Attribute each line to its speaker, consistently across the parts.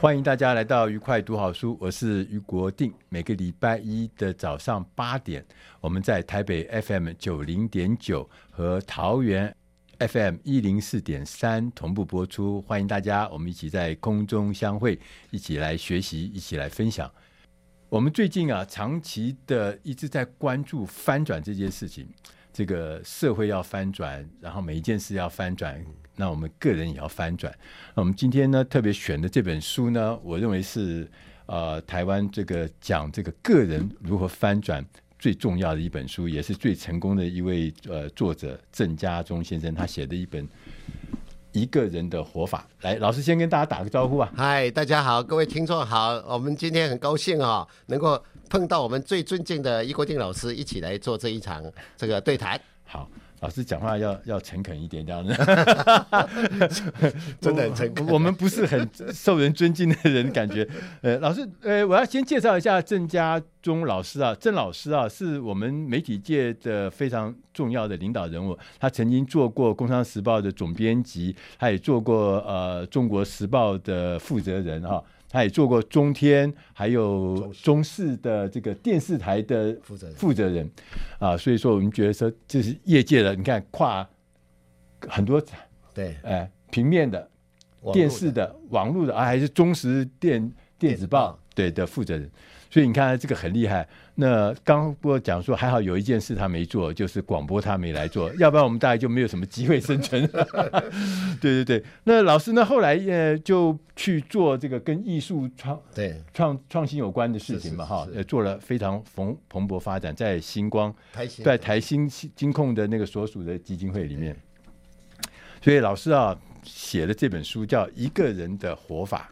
Speaker 1: 欢迎大家来到愉快读好书，我是于国定。每个礼拜一的早上八点，我们在台北 FM 九零点九和桃园。FM 一零四点三同步播出，欢迎大家，我们一起在空中相会，一起来学习，一起来分享。我们最近啊，长期的一直在关注翻转这件事情。这个社会要翻转，然后每一件事要翻转，那我们个人也要翻转。那我们今天呢，特别选的这本书呢，我认为是呃，台湾这个讲这个个人如何翻转。最重要的一本书，也是最成功的一位呃作者郑家忠先生，他写的一本《一个人的活法》。来，老师先跟大家打个招呼啊！
Speaker 2: 嗨，大家好，各位听众好，我们今天很高兴啊、能够碰到我们最尊敬的俞国定老师，一起来做这一场这个对谈。
Speaker 1: 好。老师讲话要要诚恳一点，这样子，
Speaker 2: 真的很诚恳。
Speaker 1: 我们不是很受人尊敬的人，感觉。呃，老师，呃，我要先介绍一下郑家忠老师啊，郑老师啊，是我们媒体界的非常重要的领导人物。他曾经做过《工商时报》的总编辑，他也做过呃《中国时报》的负责人哈。他也做过中天，还有中视。的这个电视台的负责负责人，啊，所以说我们觉得说这是业界的，你看跨很多
Speaker 2: 对，
Speaker 1: 哎，平面的、电视的、网络的啊，还是中实电电子报。对的负责人。所以你看这个很厉害。那刚不过讲说，还好有一件事他没做，就是广播他没来做，要不然我们大概就没有什么机会生存。对对对。那老师呢，后来呃就去做这个跟艺术创对创创新有关的事情嘛，哈，呃做了非常蓬蓬勃发展，在星光台在台新金控的那个所属的基金会里面。所以老师啊写的这本书叫《一个人的活法》。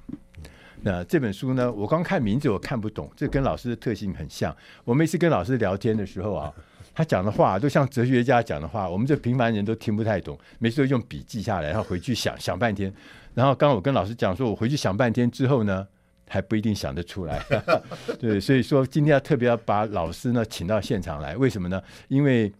Speaker 1: 那这本书呢，我刚看名字我看不懂，这跟老师的特性很像。我每次跟老师聊天的时候啊，他讲的话都像哲学家讲的话，我们这平凡人都听不太懂。每次都用笔记下来，然后回去想想半天。然后刚刚我跟老师讲说，我回去想半天之后呢，还不一定想得出来。对，所以说今天要特别要把老师呢请到现场来，为什么呢？因为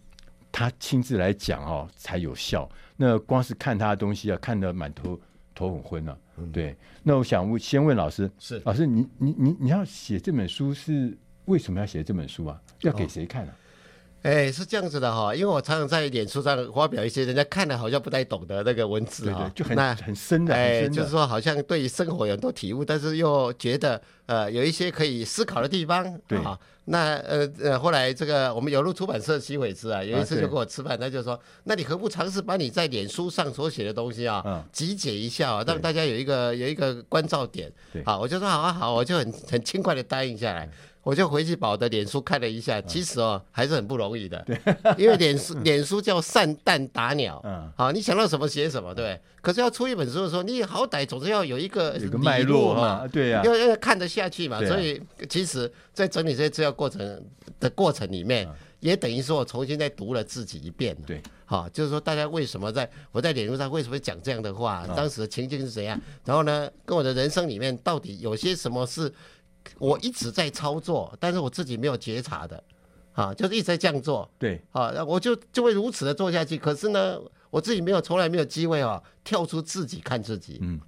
Speaker 1: 他亲自来讲哦才有效。那光是看他的东西啊，看得满头头很昏啊。对，那我想问，先问老师，是老师，你你你你要写这本书是为什么要写这本书啊？要给谁看啊？
Speaker 2: 哎，是这样子的哈，因为我常常在脸书上发表一些人家看了好像不太懂的那个文字哈，
Speaker 1: 就很很深的，
Speaker 2: 哎，就是说好像对于生活有很多体悟，但是又觉得呃有一些可以思考的地方，对。啊。那呃呃后来这个我们有路出版社徐伟之啊，有一次就跟我吃饭，他就说，那你何不尝试把你在脸书上所写的东西啊集结一下，让大家有一个有一个关照点，好，我就说好啊好，我就很很轻快的答应下来。我就回去把我的脸书看了一下，其实哦还是很不容易的，对，因为脸书脸书叫散弹打鸟，嗯，好，你想到什么写什么，对。可是要出一本书的时候，你好歹总是要有一个有个脉络嘛，对呀，要要看得下去嘛。所以其实，在整理这些资料过程的过程里面，也等于说我重新再读了自己一遍，对，好，就是说大家为什么在我在脸书上为什么讲这样的话，当时的情境是怎样，然后呢，跟我的人生里面到底有些什么是。我一直在操作，但是我自己没有觉察的，啊，就是一直在这样做，对，啊，我就就会如此的做下去。可是呢，我自己没有，从来没有机会啊，跳出自己看自己。嗯，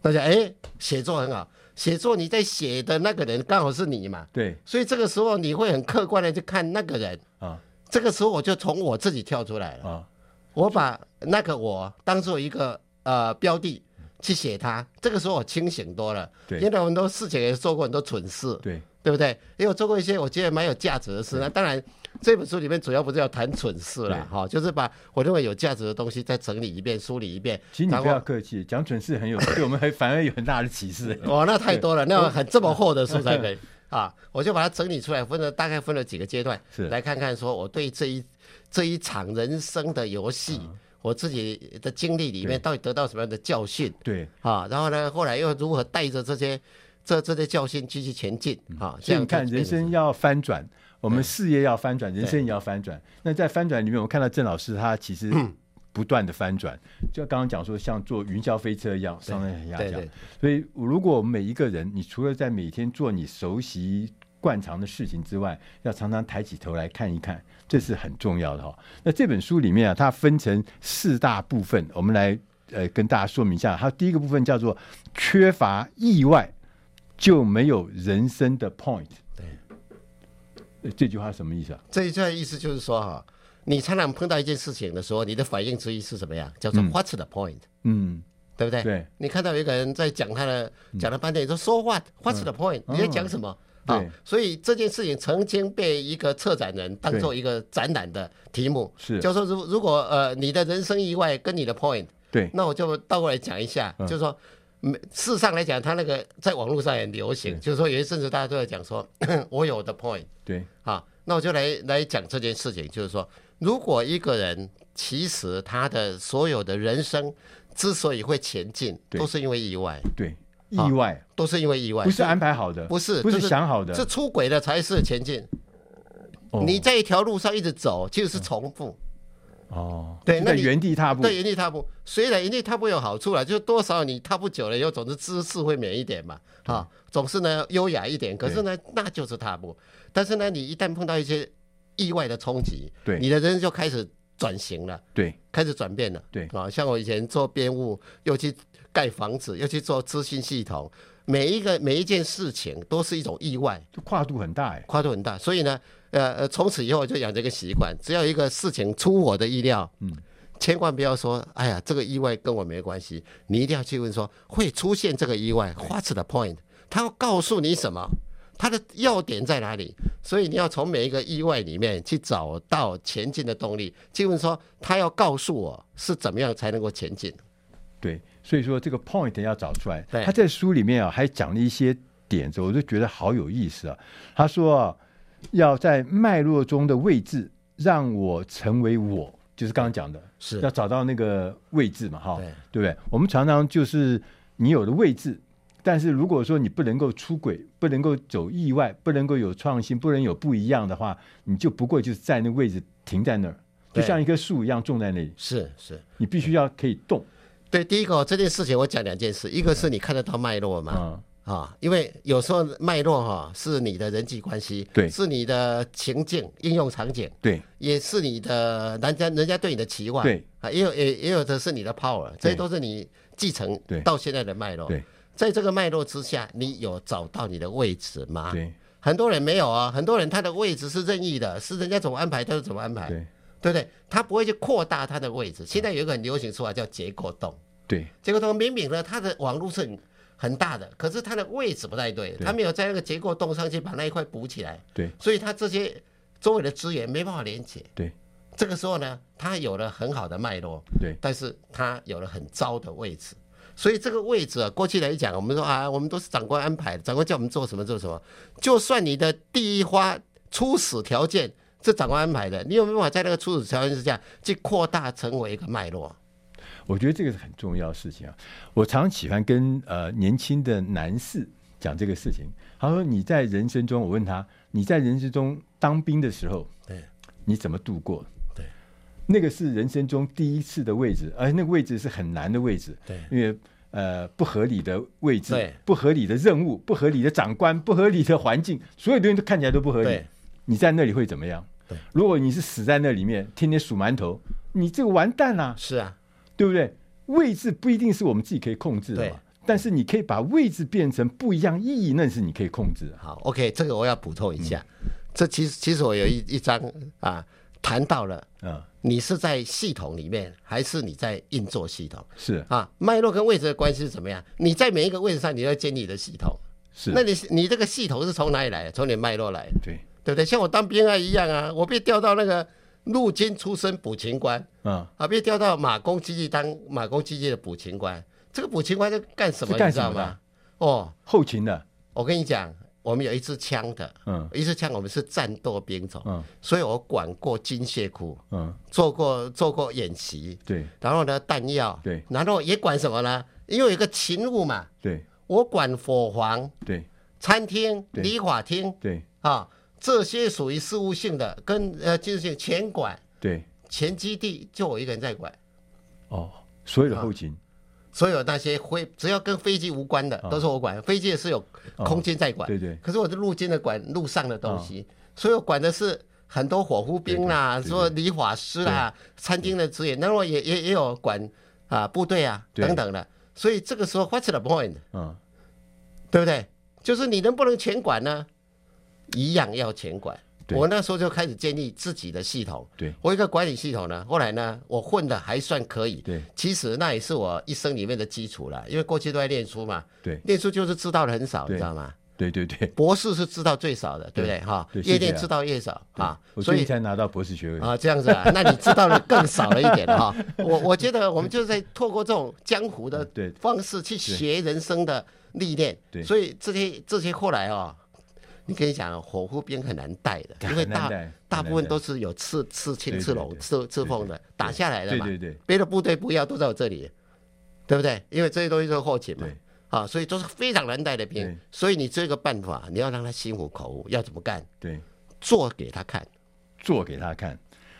Speaker 2: 大家哎，写作很好，写作你在写的那个人刚好是你嘛，对，所以这个时候你会很客观的去看那个人。啊。这个时候我就从我自己跳出来了。啊，我把那个我当做一个呃标的去写它。这个时候我清醒多了，对，因为很多事情也做过很多蠢事，对，对不对？因为我做过一些我觉得蛮有价值的事。那当然，这本书里面主要不是要谈蠢事了哈，就是把我认为有价值的东西再整理一遍、梳理一遍。
Speaker 1: 其实你不要客气，讲蠢事很有，对 我们还反而有很大的启示。
Speaker 2: 哦，那太多了，那很这么厚的书才可以。啊，我就把它整理出来，分了大概分了几个阶段，是来看看说我对这一这一场人生的游戏，嗯、我自己的经历里面到底得到什么样的教训？对，啊，然后呢，后来又如何带着这些这这些教训继续前进？啊，
Speaker 1: 所以你看，人生要翻转，我们事业要翻转，人生也要翻转。那在翻转里面，我们看到郑老师他其实。嗯不断的翻转，就刚刚讲说，像坐云霄飞车一样，上升下降。所以，如果每一个人，你除了在每天做你熟悉惯常的事情之外，要常常抬起头来看一看，这是很重要的哈。那这本书里面啊，它分成四大部分，我们来呃跟大家说明一下。它第一个部分叫做缺乏意外就没有人生的 point。对，这句话什么意思啊？
Speaker 2: 这一句话意思就是说哈。你常常碰到一件事情的时候，你的反应之一是什么呀？叫做 What's the point？嗯，对不对？对。你看到有一个人在讲他的，讲了半天，你说 So what？What's the point？你在讲什么？啊，所以这件事情曾经被一个策展人当做一个展览的题目，是，就是说如如果呃你的人生意外跟你的 point，对，那我就倒过来讲一下，就是说，事实上来讲，他那个在网络上很流行，就是说有一阵子大家都在讲说，我有的 point，对，啊，那我就来来讲这件事情，就是说。如果一个人其实他的所有的人生之所以会前进，都是因为意外。
Speaker 1: 对，意外。
Speaker 2: 都是因为意外，
Speaker 1: 不是安排好的，
Speaker 2: 不是
Speaker 1: 不是想好的，
Speaker 2: 是出轨的才是前进。你在一条路上一直走，其实是重复。
Speaker 1: 哦，对，那原地踏步，
Speaker 2: 对，原地踏步。虽然原地踏步有好处了，就是多少你踏步久了以后，总是姿势会美一点嘛，哈，总是呢优雅一点。可是呢，那就是踏步。但是呢，你一旦碰到一些。意外的冲击，对，你的人生就开始转型了，对，开始转变了，对。啊，像我以前做编务，又去盖房子，要去做资讯系统，每一个每一件事情都是一种意外，
Speaker 1: 跨度很大哎，
Speaker 2: 跨度很大，所以呢，呃呃，从此以后就养成一个习惯，只要一个事情出我的意料，嗯，千万不要说，哎呀，这个意外跟我没关系，你一定要去问说，会出现这个意外，What's the point？他要告诉你什么？它的要点在哪里？所以你要从每一个意外里面去找到前进的动力。去问说，他要告诉我是怎么样才能够前进？
Speaker 1: 对，所以说这个 point 要找出来。对他在书里面啊，还讲了一些点子，我就觉得好有意思啊。他说啊，要在脉络中的位置，让我成为我，就是刚刚讲的，是要找到那个位置嘛，哈，对，不对？我们常常就是你有了位置。但是如果说你不能够出轨，不能够走意外，不能够有创新，不能有不一样的话，你就不过就是在那个位置停在那儿，就像一棵树一样种在那里。是是，你必须要可以动。
Speaker 2: 对，第一个这件事情我讲两件事，一个是你看得到脉络嘛，嗯、啊，因为有时候脉络哈是你的人际关系，对，是你的情境应用场景，对，也是你的人家人家对你的期望，对啊，也有也也有的是你的 power，这些都是你继承到现在的脉络。对。对在这个脉络之下，你有找到你的位置吗？对，很多人没有啊，很多人他的位置是任意的，是人家怎么安排他就怎么安排，对，对不对？他不会去扩大他的位置。现在有一个很流行说法叫结构洞，对，结构洞明明呢，它的网络是很很大的，可是它的位置不太对，他没有在那个结构洞上去把那一块补起来，对，所以他这些周围的资源没办法连接，对，这个时候呢，他有了很好的脉络，对，但是他有了很糟的位置。所以这个位置啊，过去来讲，我们说啊，我们都是长官安排的，长官叫我们做什么做什么。就算你的第一花初始条件是长官安排的，你有没有办法在那个初始条件之下去扩大成为一个脉络？
Speaker 1: 我觉得这个是很重要的事情啊。我常喜欢跟呃年轻的男士讲这个事情。他说你在人生中，我问他你在人生中当兵的时候，对，你怎么度过？对那个是人生中第一次的位置，而那个位置是很难的位置，对，因为呃不合理的位置，对，不合理的任务，不合理的长官，不合理的环境，所有东西都看起来都不合理。你在那里会怎么样？对，如果你是死在那里面，天天数馒头，你这个完蛋啊！是啊，对不对？位置不一定是我们自己可以控制的嘛，对，但是你可以把位置变成不一样意义，那是你可以控制。
Speaker 2: 好，OK，这个我要补充一下，嗯、这其实其实我有一一张啊。谈到了，嗯，你是在系统里面，还是你在运作系统？
Speaker 1: 是
Speaker 2: 啊，脉络跟位置的关系是怎么样？你在每一个位置上，你要建立你的系统。
Speaker 1: 是，
Speaker 2: 那你你这个系统是从哪里来的？从你脉络来的。
Speaker 1: 对，
Speaker 2: 对不对？像我当兵啊一样啊，我被调到那个陆军出身补勤官，嗯，啊，被调到马公基地当马公基地的补勤官。这个补勤官是干什么？
Speaker 1: 干什么？
Speaker 2: 你知道吗？哦，
Speaker 1: 后勤的。
Speaker 2: 我跟你讲。我们有一支枪的，嗯，一支枪，我们是战斗兵种，嗯，所以我管过军械库，嗯，做过做过演习，
Speaker 1: 对，
Speaker 2: 然后呢弹药，对，然后也管什么呢？因为有个勤务嘛，
Speaker 1: 对，
Speaker 2: 我管伙房，
Speaker 1: 对，
Speaker 2: 餐厅、理法厅，
Speaker 1: 对，
Speaker 2: 啊，这些属于事务性的，跟呃技术性全管，
Speaker 1: 对，
Speaker 2: 前基地就我一个人在管，
Speaker 1: 哦，所有的后勤。
Speaker 2: 所有那些飞，只要跟飞机无关的，都是我管。飞机是有空间在管，
Speaker 1: 对对。
Speaker 2: 可是我是陆军的管陆上的东西，所以我管的是很多火夫兵啦，说理发师啦，餐厅的职员，那我也也也有管啊部队啊等等的。所以这个时候 what's the point？嗯，对不对？就是你能不能全管呢？一样要钱管。我那时候就开始建立自己的系统。
Speaker 1: 对，
Speaker 2: 我一个管理系统呢，后来呢，我混的还算可以。
Speaker 1: 对，
Speaker 2: 其实那也是我一生里面的基础了，因为过去都在念书嘛。
Speaker 1: 对，
Speaker 2: 念书就是知道的很少，你知道吗？
Speaker 1: 对对对，
Speaker 2: 博士是知道最少的，对不对？哈，越念知道越少啊。
Speaker 1: 所以才拿到博士学位
Speaker 2: 啊，这样子啊，那你知道的更少了一点哈。我我觉得 我们就是在透过这种江湖的方式去学人生的历练。所以这些这些后来啊。你跟你讲，火夫兵很难带的，因为大大部分都是有刺刺青、刺龙、刺刺凤的，打下来的嘛。对对对，别的部队不要，都在我这里，对不对？因为这些东西都是后勤嘛。啊，所以都是非常难带的兵。所以你这个办法，你要让他心服口服，要怎么干？
Speaker 1: 对，
Speaker 2: 做给他看，
Speaker 1: 做给他看。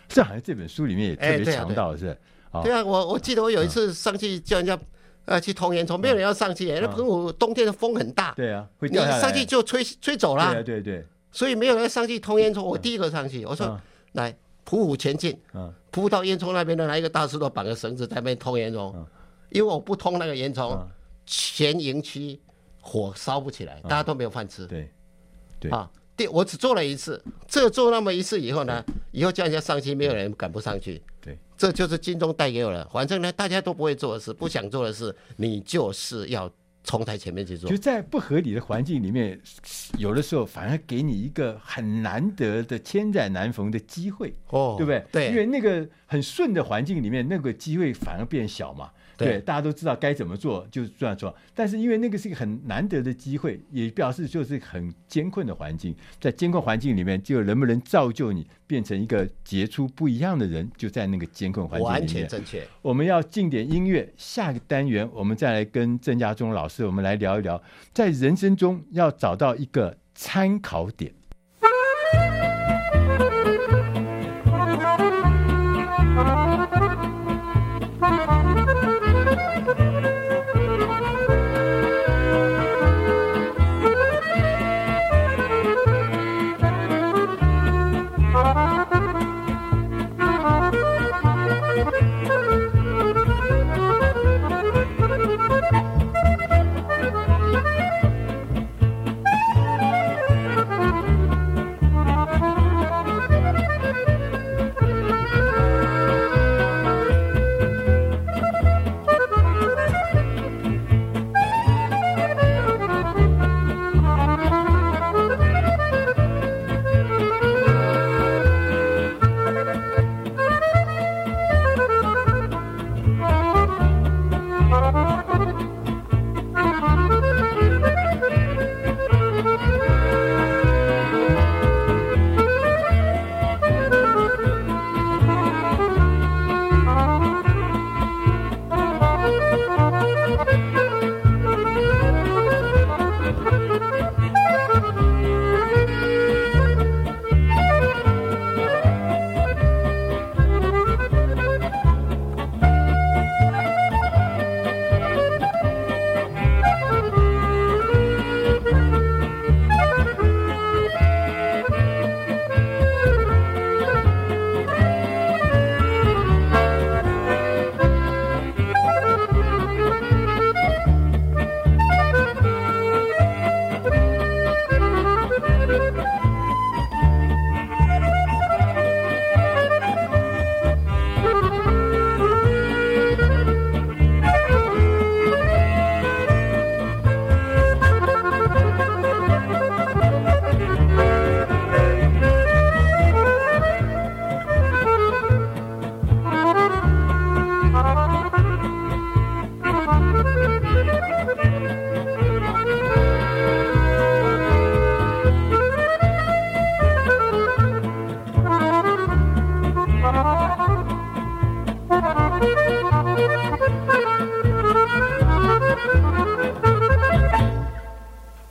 Speaker 1: 这好像这本书里面也特别强调是。
Speaker 2: 对啊，我我记得我有一次上去叫人家。呃，去通烟囱，没有人要上去。那澎湖冬天的风很大，
Speaker 1: 对啊，
Speaker 2: 你上去就吹吹走了。
Speaker 1: 对对对，
Speaker 2: 所以没有人上去通烟囱。我第一个上去，我说来匍匐前进，匍到烟囱那边的，拿一个大石头绑个绳子在那边通烟囱。因为我不通那个烟囱，前营区火烧不起来，大家都没有饭吃。
Speaker 1: 对对
Speaker 2: 啊，第我只做了一次，这做那么一次以后呢，以后叫人家上去，没有人敢不上去。
Speaker 1: 对。
Speaker 2: 这就是金钟带给我的，反正呢，大家都不会做的事，不想做的事，你就是要冲在前面去做。
Speaker 1: 就在不合理的环境里面，有的时候反而给你一个很难得的千载难逢的机会，哦，对不对？
Speaker 2: 对，
Speaker 1: 因为那个很顺的环境里面，那个机会反而变小嘛。对，大家都知道该怎么做，就这样做。但是因为那个是一个很难得的机会，也表示就是很艰困的环境，在艰困环境里面，就能不能造就你变成一个杰出不一样的人，就在那个艰困环境里面。
Speaker 2: 完全正确。
Speaker 1: 我们要进点音乐，下个单元我们再来跟郑家忠老师，我们来聊一聊，在人生中要找到一个参考点。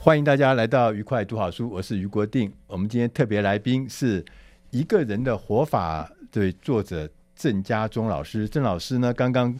Speaker 1: 欢迎大家来到愉快读好书，我是于国定。我们今天特别来宾是一个人的活法对作者郑家忠老师。郑老师呢，刚刚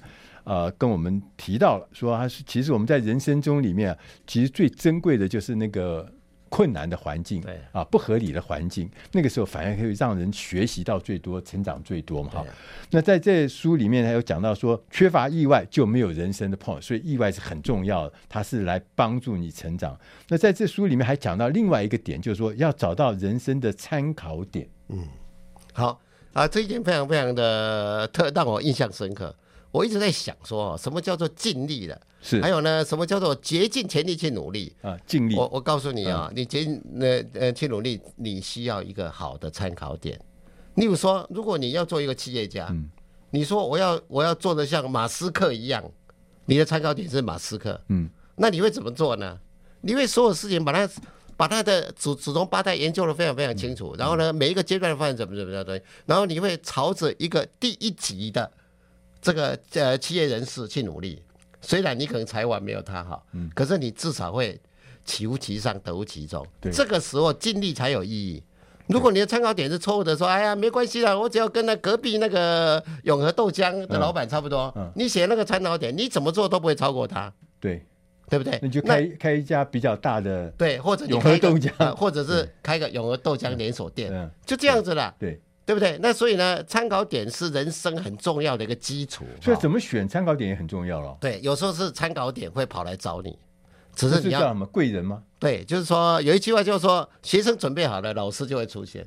Speaker 1: 呃跟我们提到了，说他是其实我们在人生中里面，其实最珍贵的就是那个。困难的环境，对啊，不合理的环境，那个时候反而可以让人学习到最多，成长最多嘛。哈，那在这书里面还有讲到说，缺乏意外就没有人生的 point，所以意外是很重要的，它是来帮助你成长。那在这书里面还讲到另外一个点，就是说要找到人生的参考点。
Speaker 2: 嗯，好啊，这一点非常非常的特，让我印象深刻。我一直在想说，什么叫做尽力了？
Speaker 1: 是，
Speaker 2: 还有呢，什么叫做竭尽全力去努力
Speaker 1: 啊？尽力。
Speaker 2: 我我告诉你啊，嗯、你尽呃呃去努力，你需要一个好的参考点。例如说，如果你要做一个企业家，嗯、你说我要我要做的像马斯克一样，你的参考点是马斯克，嗯，那你会怎么做呢？你会所有事情把它把它的祖祖宗八代研究的非常非常清楚，嗯、然后呢，每一个阶段的发展怎么怎么样的，然后你会朝着一个第一级的。这个呃，企业人士去努力，虽然你可能才华没有他好，嗯，可是你至少会起无其上，得无其中。对，这个时候尽力才有意义。如果你的参考点是错误的，说哎呀没关系啦，我只要跟那隔壁那个永和豆浆的老板差不多，嗯嗯、你写那个参考点，你怎么做都不会超过他。对，对不对？
Speaker 1: 你就开开一家比较大的
Speaker 2: 对，或者
Speaker 1: 永和豆浆、
Speaker 2: 呃，或者是开个永和豆浆连锁店，嗯、就这样子了。对。对不对？那所以呢，参考点是人生很重要的一个基础。
Speaker 1: 所以怎么选参考点也很重要了。
Speaker 2: 对，有时候是参考点会跑来找你，只是你要
Speaker 1: 什么贵人吗？
Speaker 2: 对，就是说有一句话就是说，学生准备好了，老师就会出现。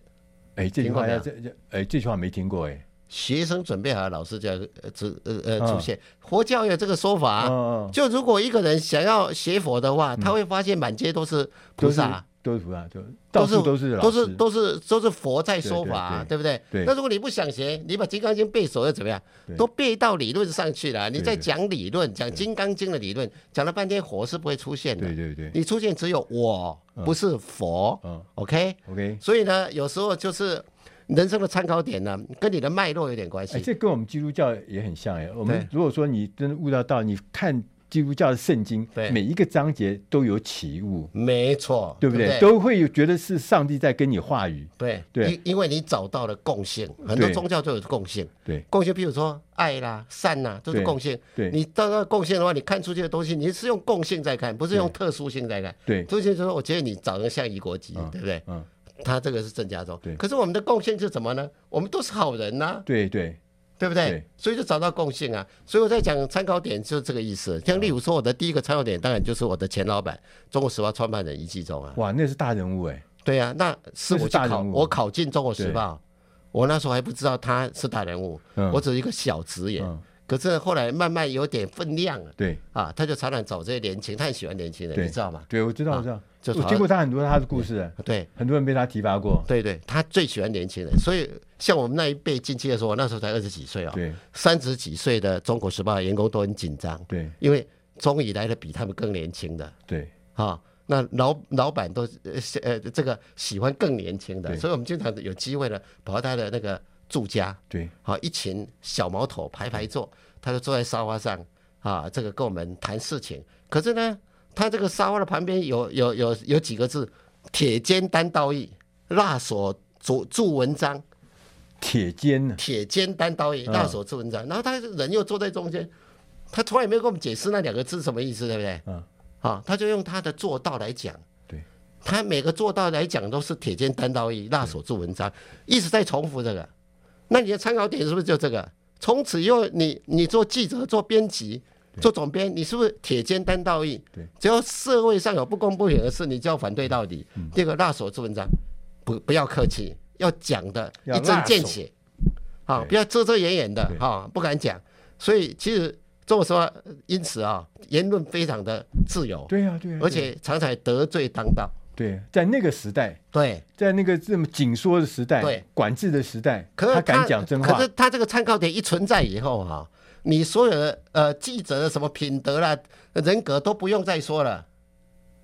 Speaker 1: 哎，这句话要这这哎，这句话没听过哎。
Speaker 2: 学生准备好了，老师就要呃呃呃出现。佛教有这个说法，就如果一个人想要学佛的话，他会发现满街都是菩萨。
Speaker 1: 都是菩萨，就到处都是
Speaker 2: 都是都是都是佛在说法，对不对？那如果你不想学，你把《金刚经》背熟又怎么样？都背到理论上去了，你在讲理论，讲《金刚经》的理论，讲了半天，佛是不会出现的。对对对，你出现只有我，不是佛。OK OK。所以呢，有时候就是人生的参考点呢，跟你的脉络有点关系。
Speaker 1: 这跟我们基督教也很像哎。我们如果说你真的悟到道，你看。基督教的圣经，对每一个章节都有起悟，
Speaker 2: 没错，
Speaker 1: 对不对？对对都会有觉得是上帝在跟你话语，
Speaker 2: 对对，因因为你找到了共性，很多宗教都有共性，对共性，比如说爱啦、善呐，都是共性。对，你到那共性的话，你看出去的东西，你是用共性在看，不是用特殊性在看。对，特殊性就是说，我觉得你长得像一国籍，对不对？嗯，他这个是郑家忠，对。可是我们的共性是什么呢？我们都是好人呐。对对。对不对？对，所以就找到共性啊！所以我在讲参考点就是这个意思。像例如说，我的第一个参考点当然就是我的前老板，中国时报创办人一季中啊。哇，
Speaker 1: 那是大人物哎。
Speaker 2: 对呀、啊，那是我去考，我考进中国时报，我那时候还不知道他是大人物，嗯、我只是一个小职员。嗯可是后来慢慢有点分量了，对。啊，他就常常找这些年轻，他很喜欢年轻人，你知道吗？
Speaker 1: 对，我知道，我知道，就我听过他很多他的故事，对，很多人被他提拔过，
Speaker 2: 对对，他最喜欢年轻人，所以像我们那一辈进去的时候，我那时候才二十几岁哦，对，三十几岁的中国时报员工都很紧张，对，因为终于来了比他们更年轻的，对，啊，那老老板都呃这个喜欢更年轻的，所以我们经常有机会呢跑到他的那个。住家对，好一群小毛头排排坐，他就坐在沙发上啊，这个跟我们谈事情。可是呢，他这个沙发的旁边有有有有几个字：铁肩担道义，辣手著著文章。
Speaker 1: 铁肩呢？
Speaker 2: 铁肩担道义，辣手著文章。然后他人又坐在中间，他从来没有跟我们解释那两个字什么意思，对不对？嗯，啊，他就用他的做到来讲。对，他每个做到来讲都是铁肩担道义，辣手著文章，一直在重复这个。那你的参考点是不是就这个？从此以后你，你你做记者、做编辑、做总编，你是不是铁肩担道义？对，只要社会上有不公不平的事，你就要反对到底。嗯、第二个辣手做文章，不不要客气，要讲的一针见血，好，不要遮遮掩掩的，哈对，不敢讲。所以其实这么说，因此啊，言论非常的自由，对呀、啊，对、啊，而且常常得罪当道。
Speaker 1: 对，在那个时代，
Speaker 2: 对，
Speaker 1: 在那个这么紧缩的时代，对，管制的时代，可是他，他敢讲真话。
Speaker 2: 可是他这个参考点一存在以后哈，你所有的呃记者的什么品德啦、人格都不用再说了，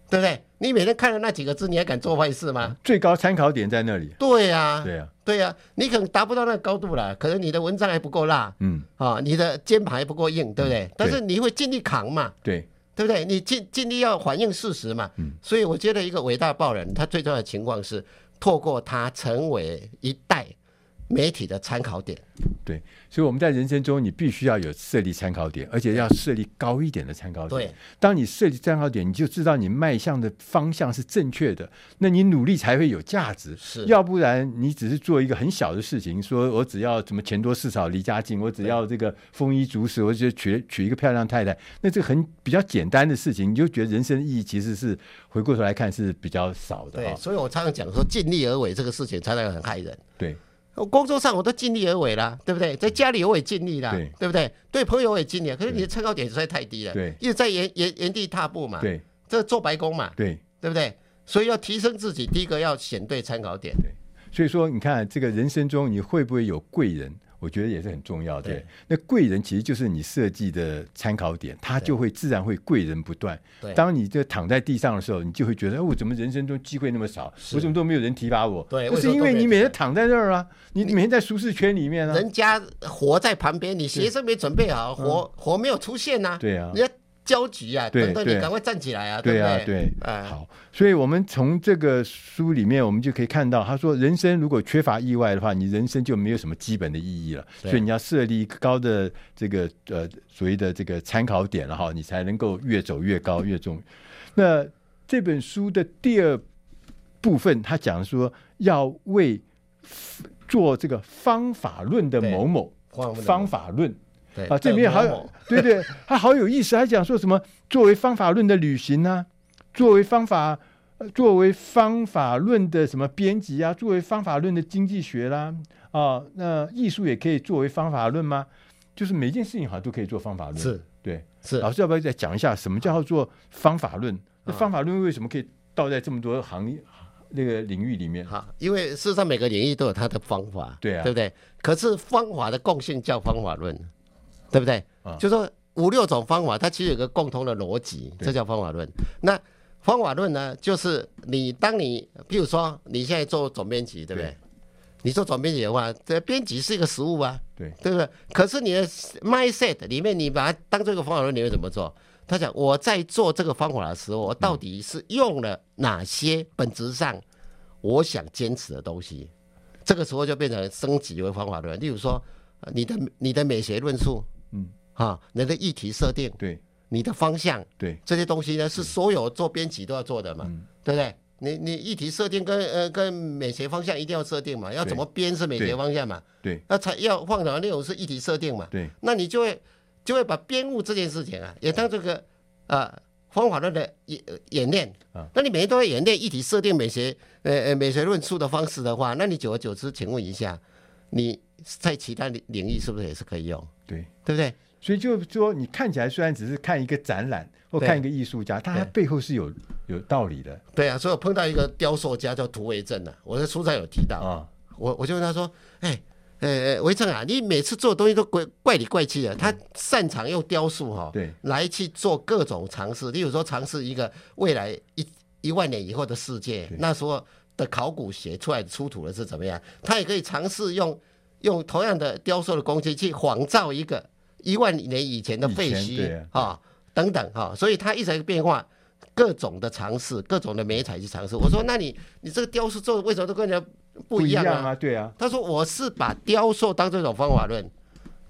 Speaker 2: 对不对？你每天看了那几个字，你还敢做坏事吗？
Speaker 1: 最高参考点在那里。
Speaker 2: 对呀、啊，对呀、啊，对呀、啊，你可能达不到那个高度了，可能你的文章还不够辣，嗯，啊，你的肩膀还不够硬，对不对？嗯、对，但是你会尽力扛嘛，对。对不对？你尽尽力要反映事实嘛。嗯，所以我觉得一个伟大报人，他最重要的情况是透过他成为一代。媒体的参考点，
Speaker 1: 对，所以我们在人生中，你必须要有设立参考点，而且要设立高一点的参考点。
Speaker 2: 对，
Speaker 1: 当你设立参考点，你就知道你迈向的方向是正确的，那你努力才会有价值。
Speaker 2: 是，
Speaker 1: 要不然你只是做一个很小的事情，说我只要什么钱多事少离家近，我只要这个丰衣足食，我就娶娶一个漂亮太太，那这个很比较简单的事情，你就觉得人生的意义其实是回过头来看是比较少的。
Speaker 2: 对，所以我常常讲说，尽力而为这个事情常常很害人。
Speaker 1: 对。
Speaker 2: 工作上我都尽力而为了，对不对？在家里我也尽力了，对，对不对？对朋友我也尽力，可是你的参考点实在太低了，对，一直在原原原地踏步嘛，对，这做白工嘛，对，对不对？所以要提升自己，第一个要选对参考点，对。
Speaker 1: 所以说，你看这个人生中你会不会有贵人？我觉得也是很重要的。对，那贵人其实就是你设计的参考点，他就会自然会贵人不断。对，当你就躺在地上的时候，你就会觉得，哦，我怎么人生中机会那么少？我怎么都没有人提拔我？对，不是因为你每天躺在那儿啊，你你每天在舒适圈里面啊，
Speaker 2: 人家活在旁边，你学生没准备好，活活没有出现呐。
Speaker 1: 对啊。
Speaker 2: 焦急啊！等等，你赶快站起来啊！对啊，对，
Speaker 1: 好。所以，我们从这个书里面，我们就可以看到，他说，人生如果缺乏意外的话，你人生就没有什么基本的意义了。所以，你要设立高的这个呃所谓的这个参考点了哈，你才能够越走越高越重。那这本书的第二部分，他讲说要为做这个方法论的某某方法论。对啊，这里面好有，对对，他好有意思，还讲说什么作为方法论的旅行呢、啊？作为方法，作为方法论的什么编辑啊？作为方法论的经济学啦，啊，那艺术也可以作为方法论吗？就是每件事情好像都可以做方法论。
Speaker 2: 是，
Speaker 1: 对，
Speaker 2: 是。
Speaker 1: 老师要不要再讲一下什么叫做方法论？那方法论为什么可以倒在这么多行业那个领域里面？
Speaker 2: 哈，因为事实上每个领域都有它的方法，
Speaker 1: 对啊，
Speaker 2: 对不对？可是方法的共性叫方法论。对不对？啊、就说五六种方法，它其实有个共同的逻辑，这叫方法论。那方法论呢，就是你当你，比如说你现在做总编辑，对不对？对，你做总编辑的话，这编辑是一个实务啊，对，对不对？可是你的 mindset 里面，你把它当做一个方法论，你会怎么做？他讲我在做这个方法的时候，我到底是用了哪些本质上我想坚持的东西？这个时候就变成升级为方法论。例如说，你的你的美学论述。嗯，哈，你的议题设定，对，你的方向，对，这些东西呢是所有做编辑都要做的嘛，嗯、对不对？你你议题设定跟呃跟美学方向一定要设定嘛，要怎么编是美学方向嘛，对，那才要放的内容是议题设定嘛，对，那你就会就会把编务这件事情啊，也当这个啊、呃、方法论的演演练。啊，那你每天都会演练议题设定美学呃呃美学论述的方式的话，那你久而久之，请问一下你。在其他领领域是不是也是可以用？对，对不对？
Speaker 1: 所以就是说，你看起来虽然只是看一个展览或看一个艺术家，但他背后是有有道理的。
Speaker 2: 对啊，所以我碰到一个雕塑家叫涂维正的，我在书上有提到啊。我我就问他说：“哎，呃，维正啊，你每次做的东西都怪怪里怪气的。他擅长用雕塑哈，对，来去做各种尝试。例如说，尝试一个未来一一万年以后的世界，那时候的考古学出来出土的是怎么样？他也可以尝试用。”用同样的雕塑的工具去仿造一个一万年以前的废墟啊，啊，等等哈、啊，所以它一直在变化，各种的尝试，各种的美彩去尝试。我说，那你你这个雕塑做的为什么都跟人家不一样啊？
Speaker 1: 样啊，对啊。
Speaker 2: 他说，我是把雕塑当这种方法论，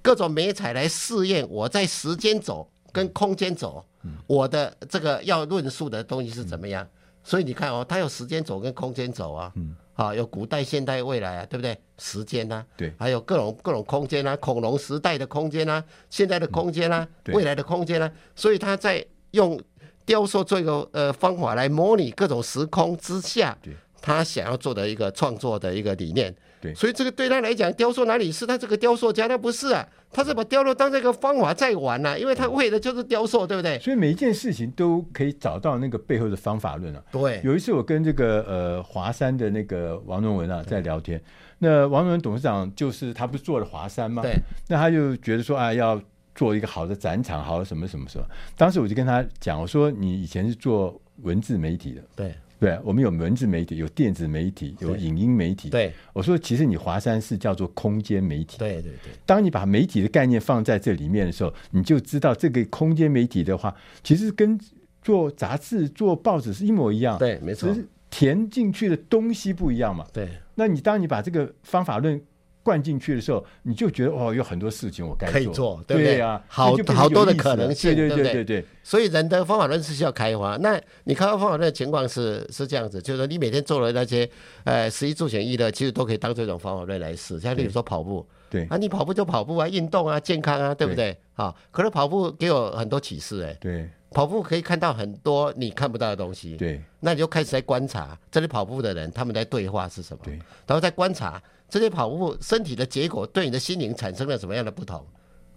Speaker 2: 各种美彩来试验我在时间走跟空间轴，我的这个要论述的东西是怎么样。所以你看哦，它有时间走跟空间走啊。啊，有古代、现代、未来啊，对不对？时间啊，对，还有各种各种空间啊，恐龙时代的空间啊，现在的空间啊，嗯、未来的空间啊，所以他在用雕塑做一个呃方法来模拟各种时空之下，他想要做的一个创作的一个理念。对，所以这个对他来讲，雕塑哪里是他这个雕塑家？他不是啊，他是把雕塑当这个方法在玩呐、啊，因为他为的就是雕塑，对不对？
Speaker 1: 所以每一件事情都可以找到那个背后的方法论啊。对，有一次我跟这个呃华山的那个王荣文啊在聊天，那王荣文董事长就是他不是做了华山吗？对，那他就觉得说啊，要做一个好的展场，好的什么什么什么。当时我就跟他讲，我说你以前是做文字媒体的，对，对，我们有文字媒体，有电子媒体，有影音媒体。
Speaker 2: 对，
Speaker 1: 我说其实你华山是叫做空间媒体。
Speaker 2: 对对对。
Speaker 1: 当你把媒体的概念放在这里面的时候，你就知道这个空间媒体的话，其实跟做杂志、做报纸是一模一样。
Speaker 2: 对，没错。
Speaker 1: 只是填进去的东西不一样嘛。
Speaker 2: 对。
Speaker 1: 那你当你把这个方法论。灌进去的时候，你就觉得哦，有很多事情我该做，
Speaker 2: 可以做，对不
Speaker 1: 对？
Speaker 2: 好好多的可能性，
Speaker 1: 对对对对，
Speaker 2: 对不对？所以人的方法论是需要开发。那你开发方法论的情况是是这样子，就是说你每天做的那些呃十一住行娱乐，其实都可以当这种方法论来试。像比如说跑步，
Speaker 1: 对
Speaker 2: 啊，你跑步就跑步啊，运动啊，健康啊，对不对？好，可是跑步给我很多启示哎，
Speaker 1: 对，
Speaker 2: 跑步可以看到很多你看不到的东西，
Speaker 1: 对，
Speaker 2: 那你就开始在观察这里跑步的人他们在对话是什么，
Speaker 1: 对，
Speaker 2: 然后再观察。这些跑步身体的结果对你的心灵产生了什么样的不同？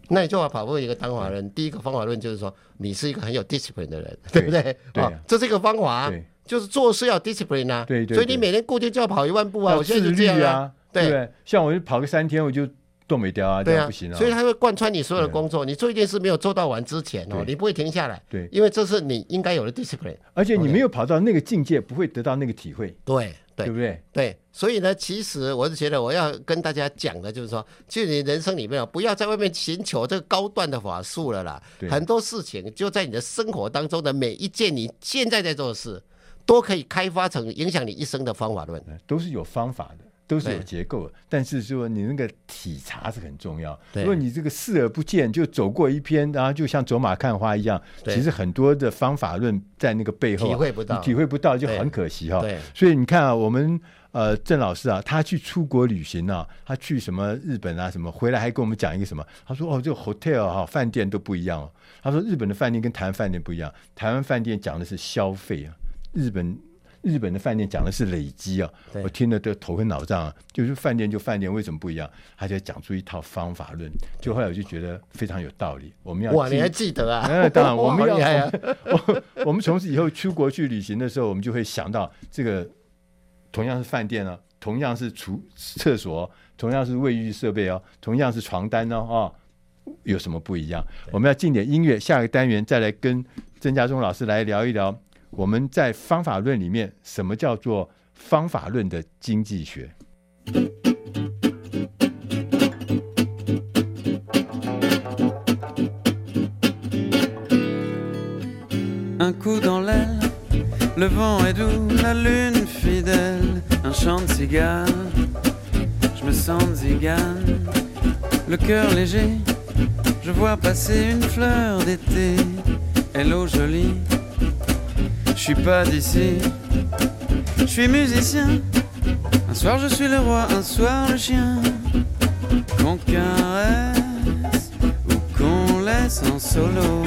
Speaker 2: 那你就把跑步一个方法论，第一个方法论就是说，你是一个很有 discipline 的人，对，对不对？
Speaker 1: 对、啊
Speaker 2: 哦，这是一个方法，就是做事要 discipline 啊。
Speaker 1: 对对，对。
Speaker 2: 所以你每天固定就要跑一万步啊，我现在就这样啊。对，对
Speaker 1: 像我就跑个三天，我就动没掉啊，对啊，不行啊。
Speaker 2: 所以他会贯穿你所有的工作，你做一件事没有做到完之前哦，你不会停下来。
Speaker 1: 对，
Speaker 2: 因为这是你应该有的 discipline。
Speaker 1: 而且你没有跑到那个境界，不会得到那个体
Speaker 2: 会。对。
Speaker 1: 对，不对？
Speaker 2: 对，所以呢，其实我是觉得我要跟大家讲的，就是说，就你人生里面啊，不要在外面寻求这个高段的法术了啦。很多事情就在你的生活当中的每一件你现在在做的事，都可以开发成影响你一生的方法论，
Speaker 1: 都是有方法的，都是有结构的。但是说你那个体察是很重要。如果你这个视而不见，就走过一篇，然后就像走马看花一样，其实很多的方法论在那个背后、啊、
Speaker 2: 体会不到，
Speaker 1: 你体会不到就很可惜哈。所以你看啊，我们呃郑老师啊，他去出国旅行啊，他去什么日本啊什么，回来还跟我们讲一个什么？他说哦，这个 hotel 哈、啊、饭店都不一样哦。他说日本的饭店跟台湾饭店不一样，台湾饭店讲的是消费啊，日本。日本的饭店讲的是累积啊，我听了都头昏脑胀啊。就是饭店就饭店为什么不一样？他就讲出一套方法论，就后来我就觉得非常有道理。我们要
Speaker 2: 哇，你还记得啊？
Speaker 1: 嗯，当然我们要。我我们从此以后出国去旅行的时候，我们就会想到这个，同样是饭店啊，同样是厨厕所，同样是卫浴设备哦，同样是床单哦，哦，有什么不一样？我们要进点音乐，下个单元再来跟曾家忠老师来聊一聊。我们在方法论里面，什么叫做方法论的经济学？
Speaker 3: 嗯 Je suis pas d'ici, je suis musicien. Un soir je suis le roi, un soir le chien. Qu'on caresse ou qu'on laisse en solo.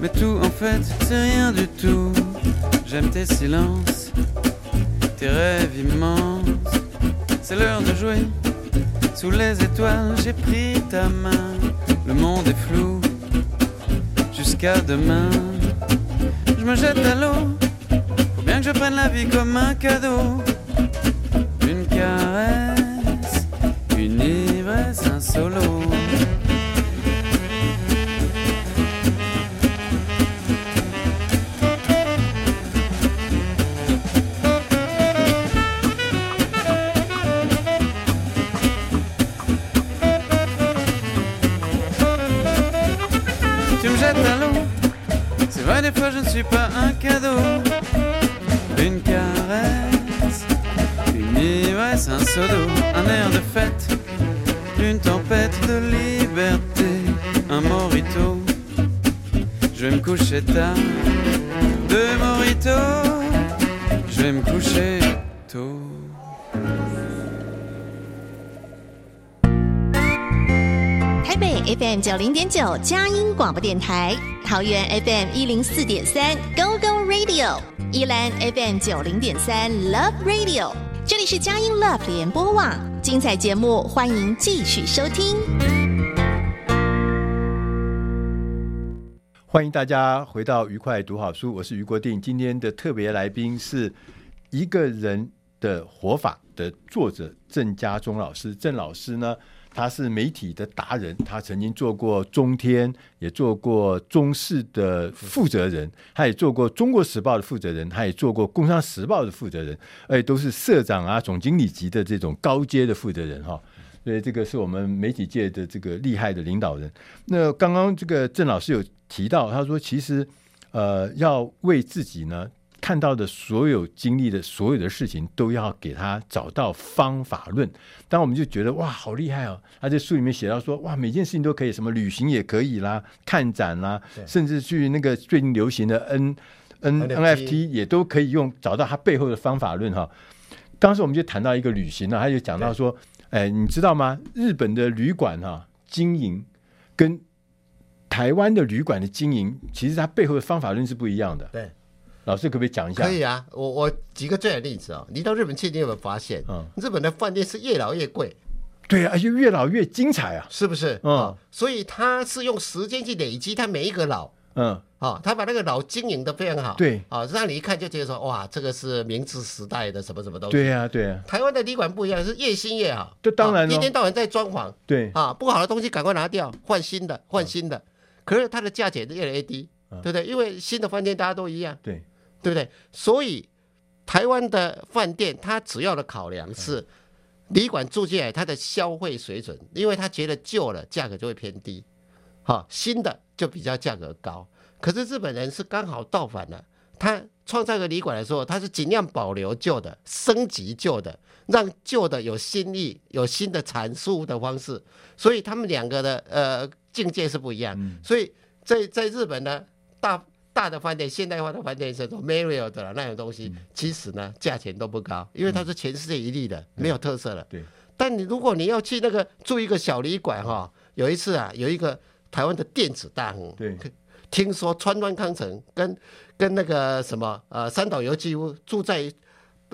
Speaker 3: Mais tout en fait c'est rien du tout. J'aime tes silences, tes rêves immenses. C'est l'heure de jouer. Sous les étoiles, j'ai pris ta main. Le monde est flou. Jusqu'à demain, je me jette à l'eau. Faut bien que je prenne la vie comme un cadeau. Une caresse, Je vais me coucher tard, deux moritos, je vais me coucher tôt.
Speaker 4: FM 九零点九佳音广播电台。桃园 FM 一零四点三 Go Go Radio，宜兰 FM 九零点三 Love Radio，这里是佳音 Love 联播网，精彩节目欢迎继续收听。
Speaker 1: 欢迎大家回到愉快读好书，我是于国定。今天的特别来宾是一个人的活法的作者郑家忠老师。郑老师呢，他是媒体的达人，他曾经做过中天，也做过中视的负责人，他也做过中国时报的负责人，他也做过工商时报的负责人，而且都是社长啊、总经理级的这种高阶的负责人哈。所以这个是我们媒体界的这个厉害的领导人。那刚刚这个郑老师有。提到他说，其实，呃，要为自己呢看到的所有经历的所有的事情，都要给他找到方法论。当我们就觉得哇，好厉害哦！他在书里面写到说，哇，每件事情都可以，什么旅行也可以啦，看展啦，甚至去那个最近流行的 N N NFT 也都可以用，找到他背后的方法论哈。当时我们就谈到一个旅行呢，他就讲到说，哎，你知道吗？日本的旅馆哈经营跟台湾的旅馆的经营，其实它背后的方法论是不一样的。
Speaker 2: 对，
Speaker 1: 老师可不可以讲一下？
Speaker 2: 可以啊，我我举个最好的例子啊、哦，你到日本去，你有没有发现？嗯，日本的饭店是越老越贵。
Speaker 1: 对啊，而且越老越精彩啊，
Speaker 2: 是不是？嗯，哦、所以他是用时间去累积他每一个老。嗯，啊，他把那个老经营的非常好。
Speaker 1: 对，
Speaker 2: 啊，让你一看就觉得说，哇，这个是明治时代的什么什么东西。
Speaker 1: 对呀，对呀。
Speaker 2: 台湾的旅馆不一样，是越新越好。
Speaker 1: 这当然了，
Speaker 2: 一天到晚在装潢。
Speaker 1: 对，
Speaker 2: 啊，不好的东西赶快拿掉，换新的，换新的。可是它的价钱越来越低，对不对？因为新的饭店大家都一样，
Speaker 1: 对，
Speaker 2: 对不对？所以台湾的饭店，它主要的考量是旅馆住进来它的消费水准，因为他觉得旧了价格就会偏低，好，新的就比较价格高。可是日本人是刚好倒反了，他创造个旅馆的时候，他是尽量保留旧的，升级旧的，让旧的有新意，有新的阐述的方式。所以他们两个的呃。境界是不一样，嗯、所以在在日本呢，大大的饭店、现代化的饭店，这种 Marriott 的那种东西，嗯、其实呢价钱都不高，因为它是全世界一例的，嗯、没有特色了。对。但你如果你要去那个住一个小旅馆哈，有一次啊，有一个台湾的电子大亨，对，听说川端康成跟跟那个什么呃三岛由纪夫住在。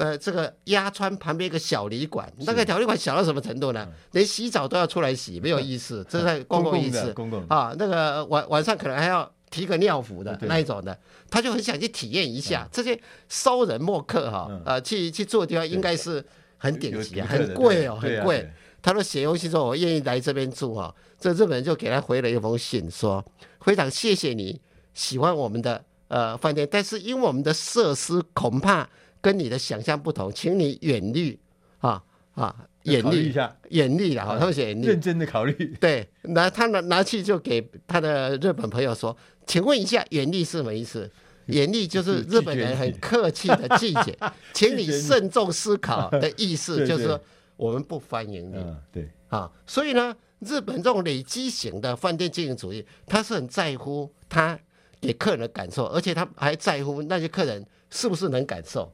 Speaker 2: 呃，这个鸭川旁边一个小旅馆，那个小旅馆小到什么程度呢？连洗澡都要出来洗，没有意思，这是在公共意思。公共。啊，那个晚晚上可能还要提个尿壶的那一种的，他就很想去体验一下这些骚人墨客哈，呃，去去做的地方应该是很顶级啊，很贵哦，很贵。他说写游戏说，我愿意来这边住哈，这日本人就给他回了一封信，说非常谢谢你喜欢我们的呃饭店，但是因为我们的设施恐怕。跟你的想象不同，请你远虑啊啊，远虑一下，远虑了哈，他们写远虑，
Speaker 1: 认真的考虑。
Speaker 2: 对，拿他拿拿去就给他的日本朋友说，请问一下，远虑是什么意思？远虑就是日本人很客气的拒绝，请你慎重思考的意思，就是说我们不欢迎你。
Speaker 1: 对
Speaker 2: 啊，所以呢，日本这种累积型的饭店经营主义，他是很在乎他给客人的感受，而且他还在乎那些客人是不是能感受。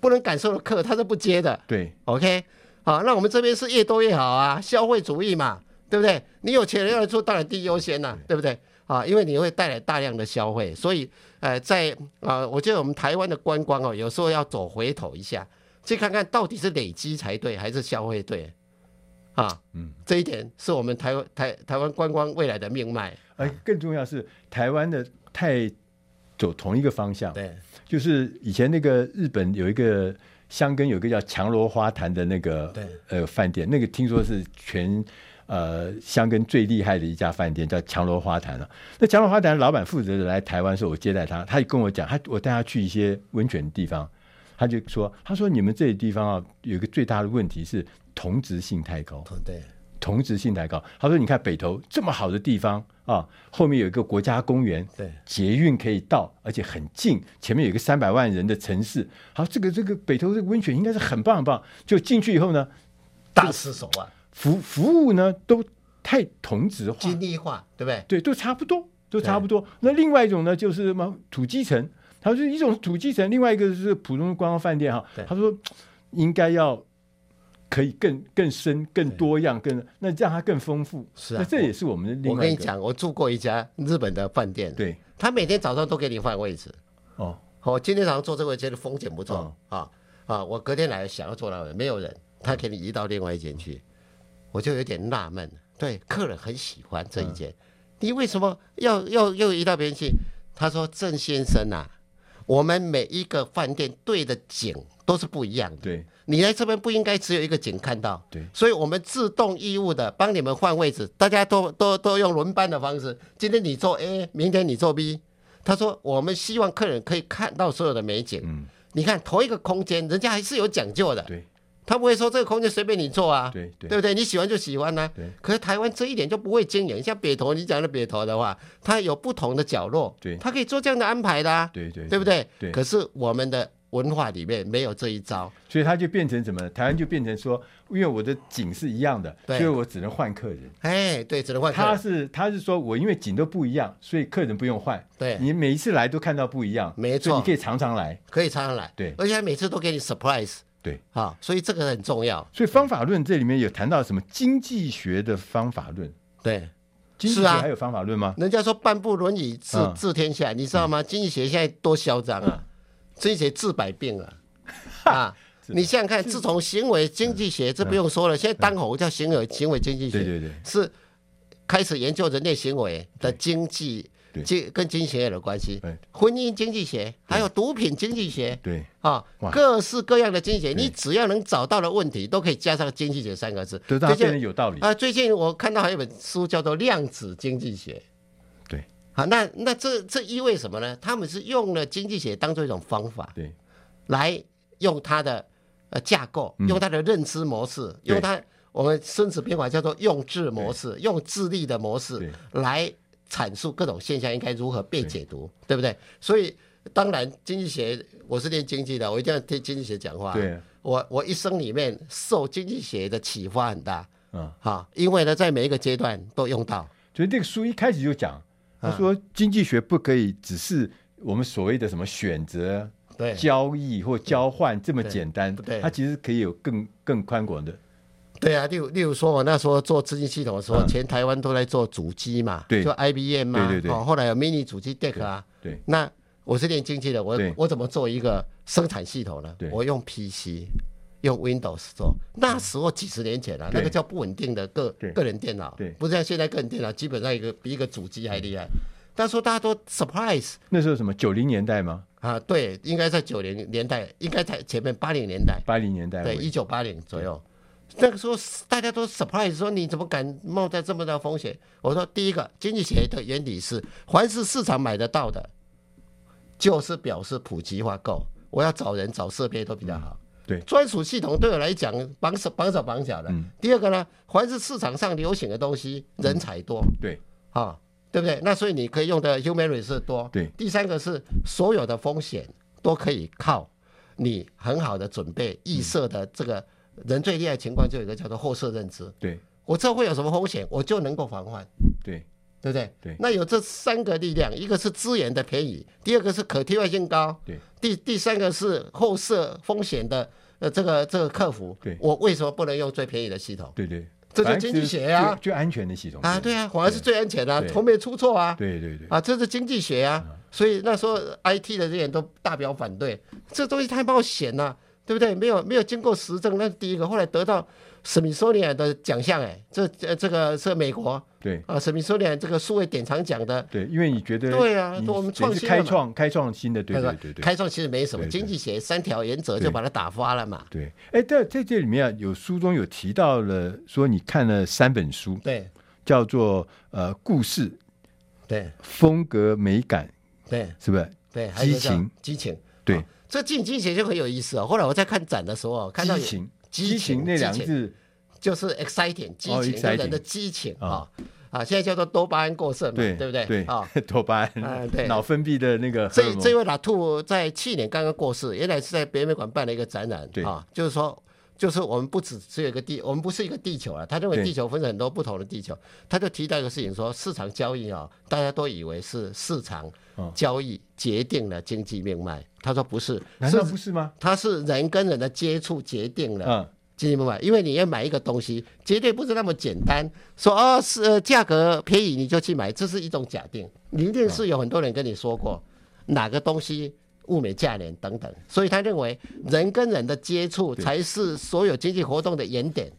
Speaker 2: 不能感受的客，他是不接的。
Speaker 1: 对
Speaker 2: ，OK，好，那我们这边是越多越好啊，消费主义嘛，对不对？你有钱人要来住，当然第一优先呐、啊，对不对？啊，因为你会带来大量的消费，所以，呃，在啊、呃，我觉得我们台湾的观光哦，有时候要走回头一下，去看看到底是累积才对，还是消费对？啊，嗯，这一点是我们台湾台台湾观光未来的命脉。
Speaker 1: 而更重要是台湾的太走同一个方向。
Speaker 2: 对。
Speaker 1: 就是以前那个日本有一个香根有一个叫强罗花坛的那个呃饭店，那个听说是全呃香根最厉害的一家饭店，叫强罗花坛了。那强罗花坛老板负责的来台湾的时候，我接待他，他就跟我讲，他我带他去一些温泉的地方，他就说，他说你们这里地方啊，有一个最大的问题是同质性太高。
Speaker 2: 对。
Speaker 1: 同质性太高。他说：“你看北投这么好的地方啊，后面有一个国家公园，对，捷运可以到，而且很近。前面有一个三百万人的城市。好，这个这个北投这个温泉应该是很棒很棒。就进去以后呢，
Speaker 2: 大失所望！
Speaker 1: 服服务呢都太同质化、
Speaker 2: 精密化，对不对？
Speaker 1: 对，都差不多，都差不多。那另外一种呢，就是什么土鸡城？他说一种土鸡城，另外一个是普通的观光饭店哈。他说应该要。”可以更更深、更多样、更那让它更丰富。是啊，那这也是我们的另外。
Speaker 2: 我跟你讲，我住过一家日本的饭店，
Speaker 1: 对，
Speaker 2: 他每天早上都给你换位置。
Speaker 1: 哦，
Speaker 2: 我今天早上坐这个位置，觉得风景不错、哦、啊啊！我隔天来想要坐那位，没有人，他给你移到另外一间去，我就有点纳闷。对，客人很喜欢这一间，你为什么要要又移到别人去？他说：“郑先生啊，我们每一个饭店对的景都是不一样的。
Speaker 1: 对，
Speaker 2: 你来这边不应该只有一个景看到。
Speaker 1: 对，
Speaker 2: 所以我们自动义务的帮你们换位置，大家都都都用轮班的方式。今天你做 A，明天你做 B。他说我们希望客人可以看到所有的美景。嗯，你看同一个空间，人家还是有讲究的。
Speaker 1: 对。”
Speaker 2: 他不会说这个空间随便你做啊，
Speaker 1: 对对，
Speaker 2: 对不对？你喜欢就喜欢呐、啊。
Speaker 1: 对。
Speaker 2: 可是台湾这一点就不会经营，像北投，你讲的北投的话，它有不同的角落，
Speaker 1: 对，
Speaker 2: 它可以做这样的安排的、啊，
Speaker 1: 对对，
Speaker 2: 对不对？
Speaker 1: 对。
Speaker 2: 可是我们的文化里面没有这一招，
Speaker 1: 所以它就变成什么？台湾就变成说，因为我的景是一样的，所以我只能换客人。
Speaker 2: 哎，对，只能换客人。
Speaker 1: 他是他是说我因为景都不一样，所以客人不用换。
Speaker 2: 对。
Speaker 1: 你每一次来都看到不一样，
Speaker 2: 没错，
Speaker 1: 你可以常常来，
Speaker 2: 可以常常来。
Speaker 1: 对。
Speaker 2: 而且每次都给你 surprise。
Speaker 1: 对，
Speaker 2: 好，所以这个很重要。
Speaker 1: 所以方法论这里面有谈到什么经济学的方法论？
Speaker 2: 对，
Speaker 1: 经济学还有方法论吗？
Speaker 2: 人家说半部《论语》治治天下，你知道吗？经济学现在多嚣张啊！经济学治百病啊！啊，你想想看，自从行为经济学，这不用说了，现在当红叫行为行为经济学，
Speaker 1: 对对对，
Speaker 2: 是开始研究人类行为的经济。经跟经济学有关系，婚姻经济学，还有毒品经济学，
Speaker 1: 对。
Speaker 2: 啊，各式各样的经济学，你只要能找到的问题，都可以加上经济学三个字，
Speaker 1: 对，变得有道理。
Speaker 2: 啊。最近我看到还有一本书叫做量子经济学，
Speaker 1: 对，
Speaker 2: 好，那那这这意味什么呢？他们是用了经济学当做一种方法，
Speaker 1: 对，
Speaker 2: 来用它的呃架构，用它的认知模式，用它我们孙子兵法叫做用智模式，用智力的模式来。阐述各种现象应该如何被解读，对，对不对？所以当然经济学，我是练经济的，我一定要听经济学讲话。
Speaker 1: 对，
Speaker 2: 我我一生里面受经济学的启发很大。
Speaker 1: 嗯，
Speaker 2: 好，因为呢，在每一个阶段都用到。
Speaker 1: 所以这个书一开始就讲，他说经济学不可以只是我们所谓的什么选择、对交易或交换这么简单，对，它其实可以有更更宽广的。
Speaker 2: 对啊，例如例如说，我那时候做资金系统的时候，全台湾都在做主机嘛，
Speaker 1: 对，
Speaker 2: 就 IBM 嘛，
Speaker 1: 对对对。
Speaker 2: 哦，后来有 mini 主机 deck 啊，
Speaker 1: 对。
Speaker 2: 那我是练经济的，我我怎么做一个生产系统呢？我用 PC，用 Windows 做。那时候几十年前啊，那个叫不稳定的个个人电脑，对，不像现在个人电脑基本上一个比一个主机还厉害。那时候大家都 surprise。
Speaker 1: 那时候什么九零年代吗？
Speaker 2: 啊，对，应该在九零年代，应该在前面八零年代，
Speaker 1: 八零年代，
Speaker 2: 对，一九八零左右。那个时候大家都 surprise 说，你怎么敢冒在这么大风险？我说第一个经济学的原理是，凡是市场买得到的，就是表示普及化够。我要找人找设备都比较好。
Speaker 1: 对，
Speaker 2: 专属系统对我来讲绑手绑手绑脚的。第二个呢，凡是市场上流行的东西，人才多。
Speaker 1: 对，
Speaker 2: 啊，对不对？那所以你可以用的 human resource 多。
Speaker 1: 对。
Speaker 2: 第三个是所有的风险都可以靠你很好的准备预设的这个。人最厉害的情况就有一个叫做后设认知。
Speaker 1: 对，
Speaker 2: 我这会有什么风险，我就能够防范。
Speaker 1: 对，
Speaker 2: 对不对？
Speaker 1: 对。
Speaker 2: 那有这三个力量，一个是资源的便宜，第二个是可替换性高，
Speaker 1: 对。
Speaker 2: 第第三个是后设风险的呃这个这个克服。
Speaker 1: 对。
Speaker 2: 我为什么不能用最便宜的系统？
Speaker 1: 对对。
Speaker 2: 这是经济学啊，
Speaker 1: 最安全的系统
Speaker 2: 啊，对啊，反而是最安全的，从没出错啊。
Speaker 1: 对对对。
Speaker 2: 啊，这是经济学啊，所以那时候 IT 的人都大表反对，这东西太冒险了。对不对？没有没有经过实证，那是第一个。后来得到史密索尼安的奖项，哎，这这这个是美国
Speaker 1: 对。
Speaker 2: 啊，史密索尼安这个数位典藏奖的。
Speaker 1: 对，因为你觉得
Speaker 2: 对啊，我们创新
Speaker 1: 开创开创新的，对对对对，
Speaker 2: 开创其实没什么，经济学三条原则就把它打发了嘛。
Speaker 1: 对，哎，在在这里面啊有书中有提到了，说你看了三本书，
Speaker 2: 对，
Speaker 1: 叫做呃故事，
Speaker 2: 对，
Speaker 1: 风格美感，
Speaker 2: 对，
Speaker 1: 是不是？
Speaker 2: 对，
Speaker 1: 激情。
Speaker 2: 激情，
Speaker 1: 对。
Speaker 2: 这经济学就很有意思哦。后来我在看展的时候，看到
Speaker 1: 激情，激情那两个字
Speaker 2: 就是 exciting，激情，人的激情啊啊！现在叫做多巴胺过剩嘛，对不对？
Speaker 1: 对啊，多巴胺，对，脑分泌的那个。
Speaker 2: 这这位老兔在去年刚刚过世，原来是在北美馆办了一个展览啊，就是说，就是我们不只只有一个地，我们不是一个地球啊。他认为地球分成很多不同的地球，他就提到一个事情，说市场交易啊，大家都以为是市场。交易决定了经济命脉。他说不是，
Speaker 1: 难道不是吗？
Speaker 2: 他是人跟人的接触决定了经济命脉。因为你要买一个东西，绝对不是那么简单。说哦，是价格便宜你就去买，这是一种假定。你一定是有很多人跟你说过哪个东西物美价廉等等。所以他认为人跟人的接触才是所有经济活动的原点，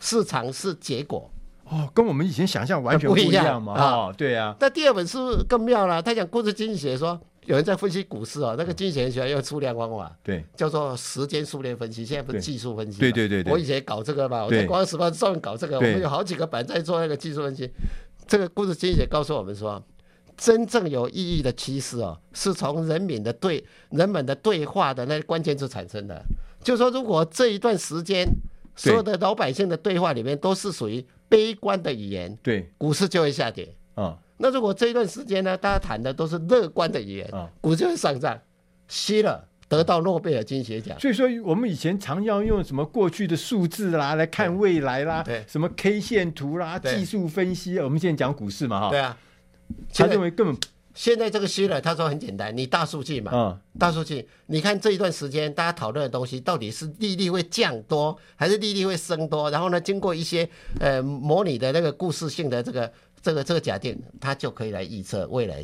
Speaker 2: 市场是结果。
Speaker 1: 哦，跟我们以前想象完全不一样嘛。哦，对啊。
Speaker 2: 那第二本书更妙了，他讲故事经济学说。有人在分析股市哦，那个经济学家用数量方法，
Speaker 1: 对，
Speaker 2: 叫做时间数列分析。现在不是技术分析，
Speaker 1: 对对对对。
Speaker 2: 我以前搞这个嘛，我在《光时报》专门搞这个，我们有好几个版在做那个技术分析。这个故事经济学告诉我们说，真正有意义的趋势哦，是从人民的对人们的对话的那关键字产生的。就是说，如果这一段时间所有的老百姓的对话里面都是属于悲观的语言，
Speaker 1: 对，
Speaker 2: 股市就会下跌
Speaker 1: 啊。
Speaker 2: 那如果这一段时间呢，大家谈的都是乐观的语言，啊，股就会上涨，吸了得到诺贝尔经济学奖。
Speaker 1: 所以说，我们以前常要用什么过去的数字啦来看未来啦，
Speaker 2: 对，
Speaker 1: 什么 K 线图啦、技术分析。我们现在讲股市嘛，哈，
Speaker 2: 对啊，
Speaker 1: 他认为根本
Speaker 2: 现在这个虚了，他说很简单，你大数据嘛，
Speaker 1: 嗯，
Speaker 2: 大数据，你看这一段时间大家讨论的东西，到底是利率会降多，还是利率会升多？然后呢，经过一些呃模拟的那个故事性的这个。这个这个假定，它就可以来预测未来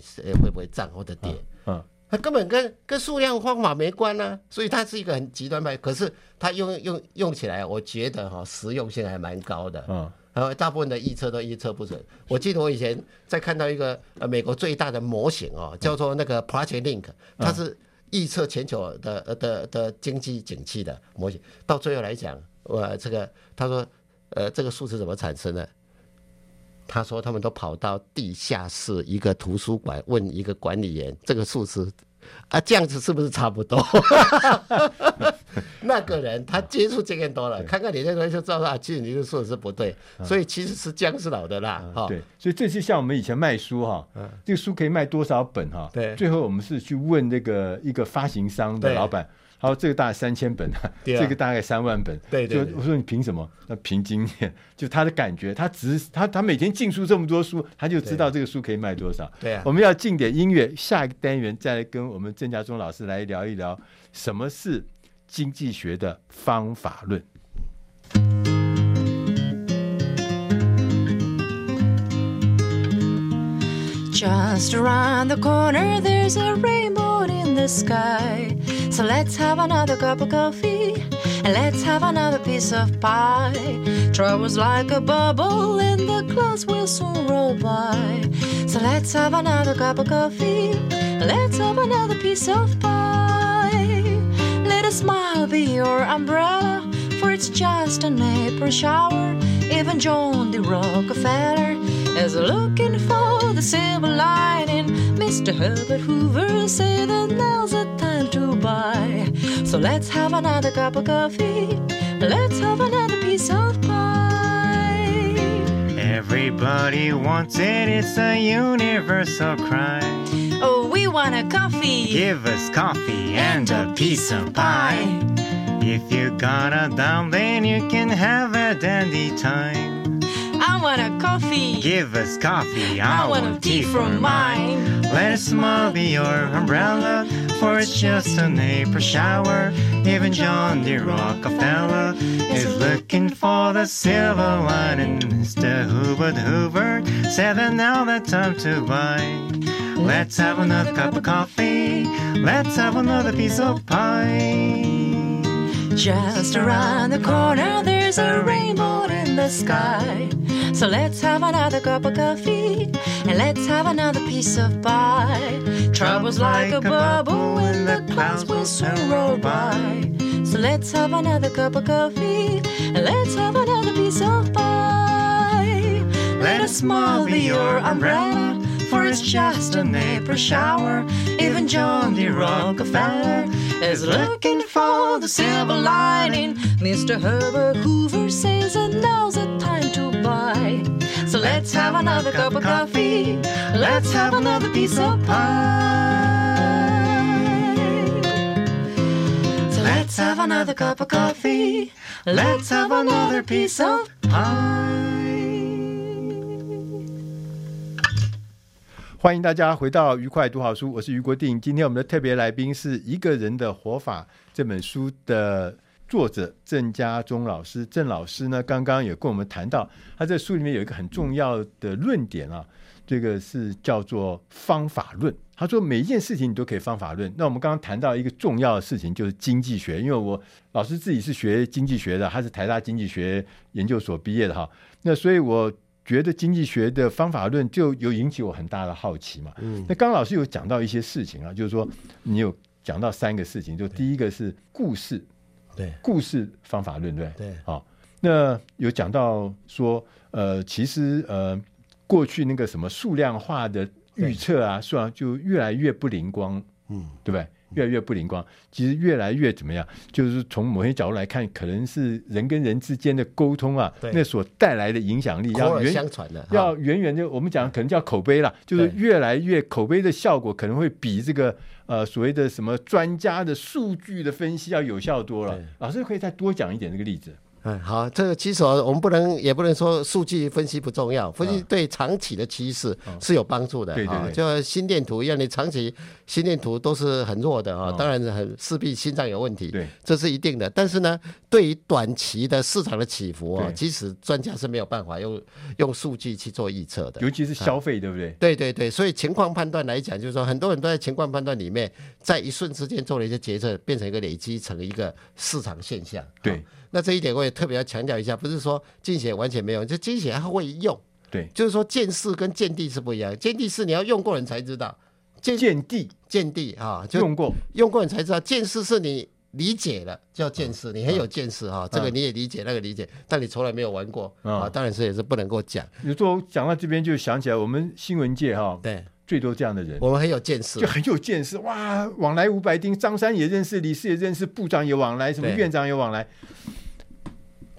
Speaker 2: 会不会涨或者跌。
Speaker 1: 嗯，
Speaker 2: 它根本跟跟数量方法没关呢、啊，所以它是一个很极端派。可是它用用用起来，我觉得哈实用性还蛮高的。
Speaker 1: 嗯，
Speaker 2: 然后大部分的预测都预测不准。我记得我以前在看到一个呃美国最大的模型哦，叫做那个 Project Link，它是预测全球的的的，的经济景气的模型。到最后来讲，我这个他说呃这个数字怎么产生的？他说：“他们都跑到地下室一个图书馆问一个管理员，这个数字啊，这样子是不是差不多？” 那个人他接触经验多了，看看你那个人就知道啊，其实你的数字是不对，所以其实是姜是老的辣哈。
Speaker 1: 对，所以这就像我们以前卖书哈，这个书可以卖多少本哈？
Speaker 2: 对，
Speaker 1: 最后我们是去问那个一个发行商的老板。好，这个大概三千本啊，这个大概三万本。
Speaker 2: 对对，
Speaker 1: 就我说你凭什么？那凭经验，就他的感觉，他只是他他每天进书这么多书，他就知道这个书可以卖多少。
Speaker 2: 对啊，
Speaker 1: 我们要进点音乐，下一个单元再来跟我们郑家忠老师来聊一聊什么是经济学的方法论。
Speaker 5: Just around the corner, there's a rainbow in the sky. So let's have another cup of coffee and let's have another piece of pie. Trouble's like a bubble and the clouds will soon roll by. So let's have another cup of coffee let's have another piece of pie. Let a smile be your umbrella, for it's just an April shower. Even John D. Rockefeller is looking for the silver lining. Mr. Herbert Hoover said that now's the time to buy. So let's have another cup of coffee. Let's have another piece of pie.
Speaker 6: Everybody wants it, it's a universal cry.
Speaker 5: Oh, we want a coffee.
Speaker 6: Give us coffee and a piece of pie. If you got a dime, then you can have a dandy time.
Speaker 5: I want a coffee.
Speaker 6: Give us coffee. I,
Speaker 5: I want, want a tea from mine.
Speaker 6: Let a smile be your umbrella, for it's just an April shower. Even John D. Rockefeller is looking for the silver lining. Mr. Hoover Hoover said that now the time to buy. Let's have another cup of coffee. Let's have another piece of pie.
Speaker 5: Just around the corner, there's a rainbow in the sky. So let's have another cup of coffee and let's have another piece of pie. Trouble's like a bubble when the clouds will soon roll by. So let's have another cup of coffee and let's have another piece of pie. Let a smile be your umbrella, for it's just an April shower. Even John D. Rockefeller is looking for the silver lining. Mr. Herbert Hoover says that now's the time to buy. So let's have another cup of coffee. Let's have another piece of pie. So let's have another cup of coffee. Let's have another piece of pie.
Speaker 1: 欢迎大家回到愉快读好书，我是余国定。今天我们的特别来宾是《一个人的活法》这本书的作者郑家忠老师。郑老师呢，刚刚也跟我们谈到，他在书里面有一个很重要的论点啊，这个是叫做方法论。他说每一件事情你都可以方法论。那我们刚刚谈到一个重要的事情，就是经济学。因为我老师自己是学经济学的，他是台大经济学研究所毕业的哈。那所以我觉得经济学的方法论就有引起我很大的好奇嘛。嗯，那刚刚老师有讲到一些事情啊，就是说你有讲到三个事情，就第一个是故事，
Speaker 2: 对，
Speaker 1: 故事方法论，对，
Speaker 2: 对，
Speaker 1: 好，那有讲到说，呃，其实呃，过去那个什么数量化的预测啊，数量就越来越不灵光，嗯，对不对？越来越不灵光，其实越来越怎么样？就是从某些角度来看，可能是人跟人之间的沟通啊，那所带来的影响力要远
Speaker 2: 相传的，
Speaker 1: 要远远就我们讲可能叫口碑了，就是越来越口碑的效果可能会比这个呃所谓的什么专家的数据的分析要有效多了。老师可以再多讲一点这个例子。
Speaker 2: 嗯，好，这个其实我们不能，也不能说数据分析不重要，分析对长期的趋势是有帮助的。对对对，就心电图一样，你长期心电图都是很弱的啊，当然很势必心脏有问题，对，这是一定的。但是呢，对于短期的市场的起伏啊，其实专家是没有办法用用数据去做预测的，
Speaker 1: 尤其是消费，对不对？
Speaker 2: 对对对，所以情况判断来讲，就是说很多人都在情况判断里面，在一瞬之间做了一些决策，变成一个累积成一个市场现象。
Speaker 1: 对。
Speaker 2: 那这一点我也特别要强调一下，不是说经济学完全没有，就经济学还会用。
Speaker 1: 对，
Speaker 2: 就是说见识跟见地是不一样，见地是你要用过人才知道，
Speaker 1: 见见地
Speaker 2: 见地啊，就
Speaker 1: 用过
Speaker 2: 用过人才知道，见识是你理解了叫见识，你很有见识哈，这个你也理解，那个理解，但你从来没有玩过啊，当然是也是不能够讲。
Speaker 1: 你说讲到这边就想起来，我们新闻界哈，
Speaker 2: 对，
Speaker 1: 最多这样的人，
Speaker 2: 我们很有见识，
Speaker 1: 就很有见识哇，往来五百丁，张三也认识，李四也认识，部长也往来，什么院长也往来。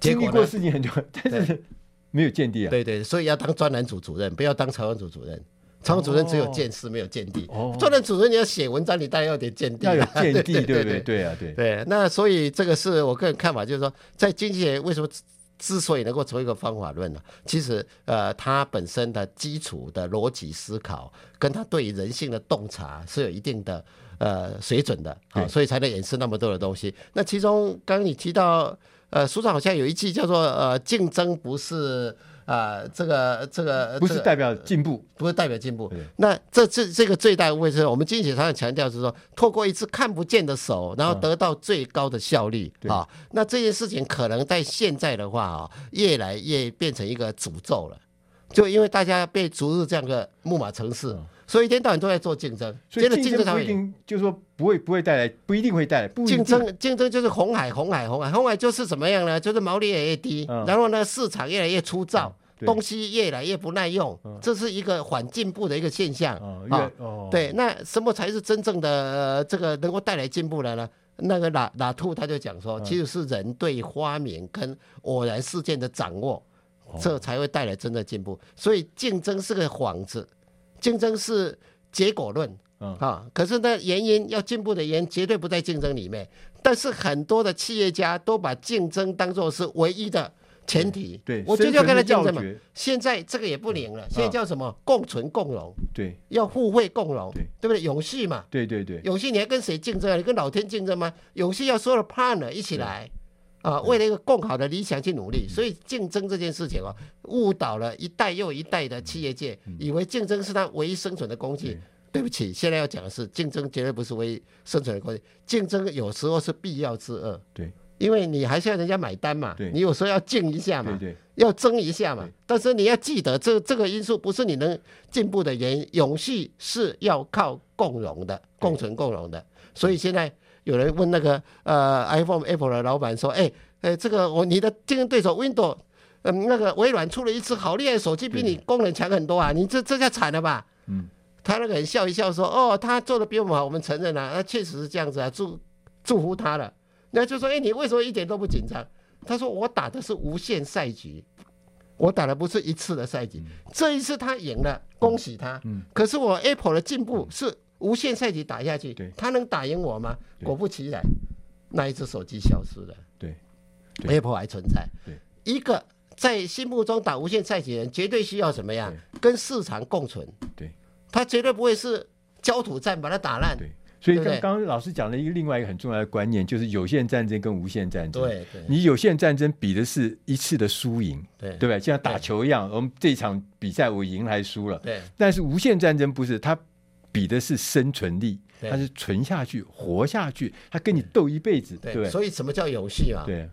Speaker 1: 经历过事情很多，但是没有见地啊。
Speaker 2: 对对，所以要当专栏组主任，不要当采访组主任。采访主任只有见识，没有见地。哦，专栏主任你要写文章，你当然要点见地，
Speaker 1: 要有 见地，对对对对啊，对
Speaker 2: 对。那所以这个是我个人看法，就是说，在经济学为什么之所以能够成为一个方法论呢？其实呃，它本身的基础的逻辑思考，跟它对于人性的洞察是有一定的呃水准的，好，所以才能演示那么多的东西。那其中刚刚你提到。呃，书上好像有一句叫做“呃，竞争不是啊、呃，这个这个
Speaker 1: 不是代表进步，
Speaker 2: 不是代表进步。那这这这个最大的误会是我们经济学常常强调是说，透过一只看不见的手，然后得到最高的效率啊。那这件事情可能在现在的话啊，越来越变成一个诅咒了，就因为大家被逐入这样的木马城市。嗯所以一天到晚都在做竞争，
Speaker 1: 所以竞争不一定就是说不会不会带来，不一定会带来竞
Speaker 2: 争。竞争就是红海，红海，红海，红海就是怎么样呢？就是毛利越来越低，嗯、然后呢，市场越来越粗糙，嗯、东西越来越不耐用，嗯、这是一个缓进步的一个现象。
Speaker 1: 嗯、
Speaker 2: 啊，哦、对，那什么才是真正的、呃、这个能够带来进步的呢？那个拉拉兔他就讲说，其实是人对发明跟偶然事件的掌握，嗯、这才会带来真的进步。所以竞争是个幌子。竞争是结果论，啊、嗯，可是呢，原因要进步的原因绝对不在竞争里面。但是很多的企业家都把竞争当做是唯一的前提。对，对我就要跟他竞争嘛。现在这个也不灵了，嗯、现在叫什么？共存共荣。对，要互惠共荣，对，对不对？永续嘛。对对对，永续你还跟谁竞争啊？你跟老天竞争吗？永续要所有的 partner 一起来。啊，为了一个更好的理想去努力，所以竞争这件事情啊，误导了一代又一代的企业界，以为竞争是他唯一生存的工具。对不起，现在要讲的是，竞争绝对不是唯一生存的工具，竞争有时候是必要之恶。对，因为你还是要人家买单嘛，你有时候要竞一下嘛，要争一下嘛。但是你要记得，这这个因素不是你能进步的原因，永续是要靠共荣的，共存共荣的。所以现在。有人问那个呃，iPhone Apple 的老板说：“哎，哎，这个我你的竞争对手 Windows，嗯，那个微软出了一只好厉害的手机，比你功能强很多啊！你这这下惨了吧？”嗯，他那个人笑一笑说：“哦，他做的比我们好，我们承认了，啊，那确实是这样子啊，祝祝福他了。”那就说：“哎，你为什么一点都不紧张？”他说：“我打的是无限赛局，我打的不是一次的赛局，这一次他赢了，恭喜他。嗯，可是我 Apple 的进步是。”无限赛局打下去，他能打赢我吗？果不其然，那一只手机消失了。对，Apple 还存在。对一个在心目中打无限赛局的人，绝对需要什么样？跟市场共存。对，他绝对不会是焦土战把它打烂。对，所以刚刚老师讲了一个另外一个很重要的观念，就是有限战争跟无限战争。对，你有限战争比的是一次的输赢，对，对吧？就？像打球一样，我们这场比赛我赢还是输了？对。但是无限战争不是它。比的是生存力，它是存下去、活下去，它跟你斗一辈子，对，对，所以什么叫游戏啊？对，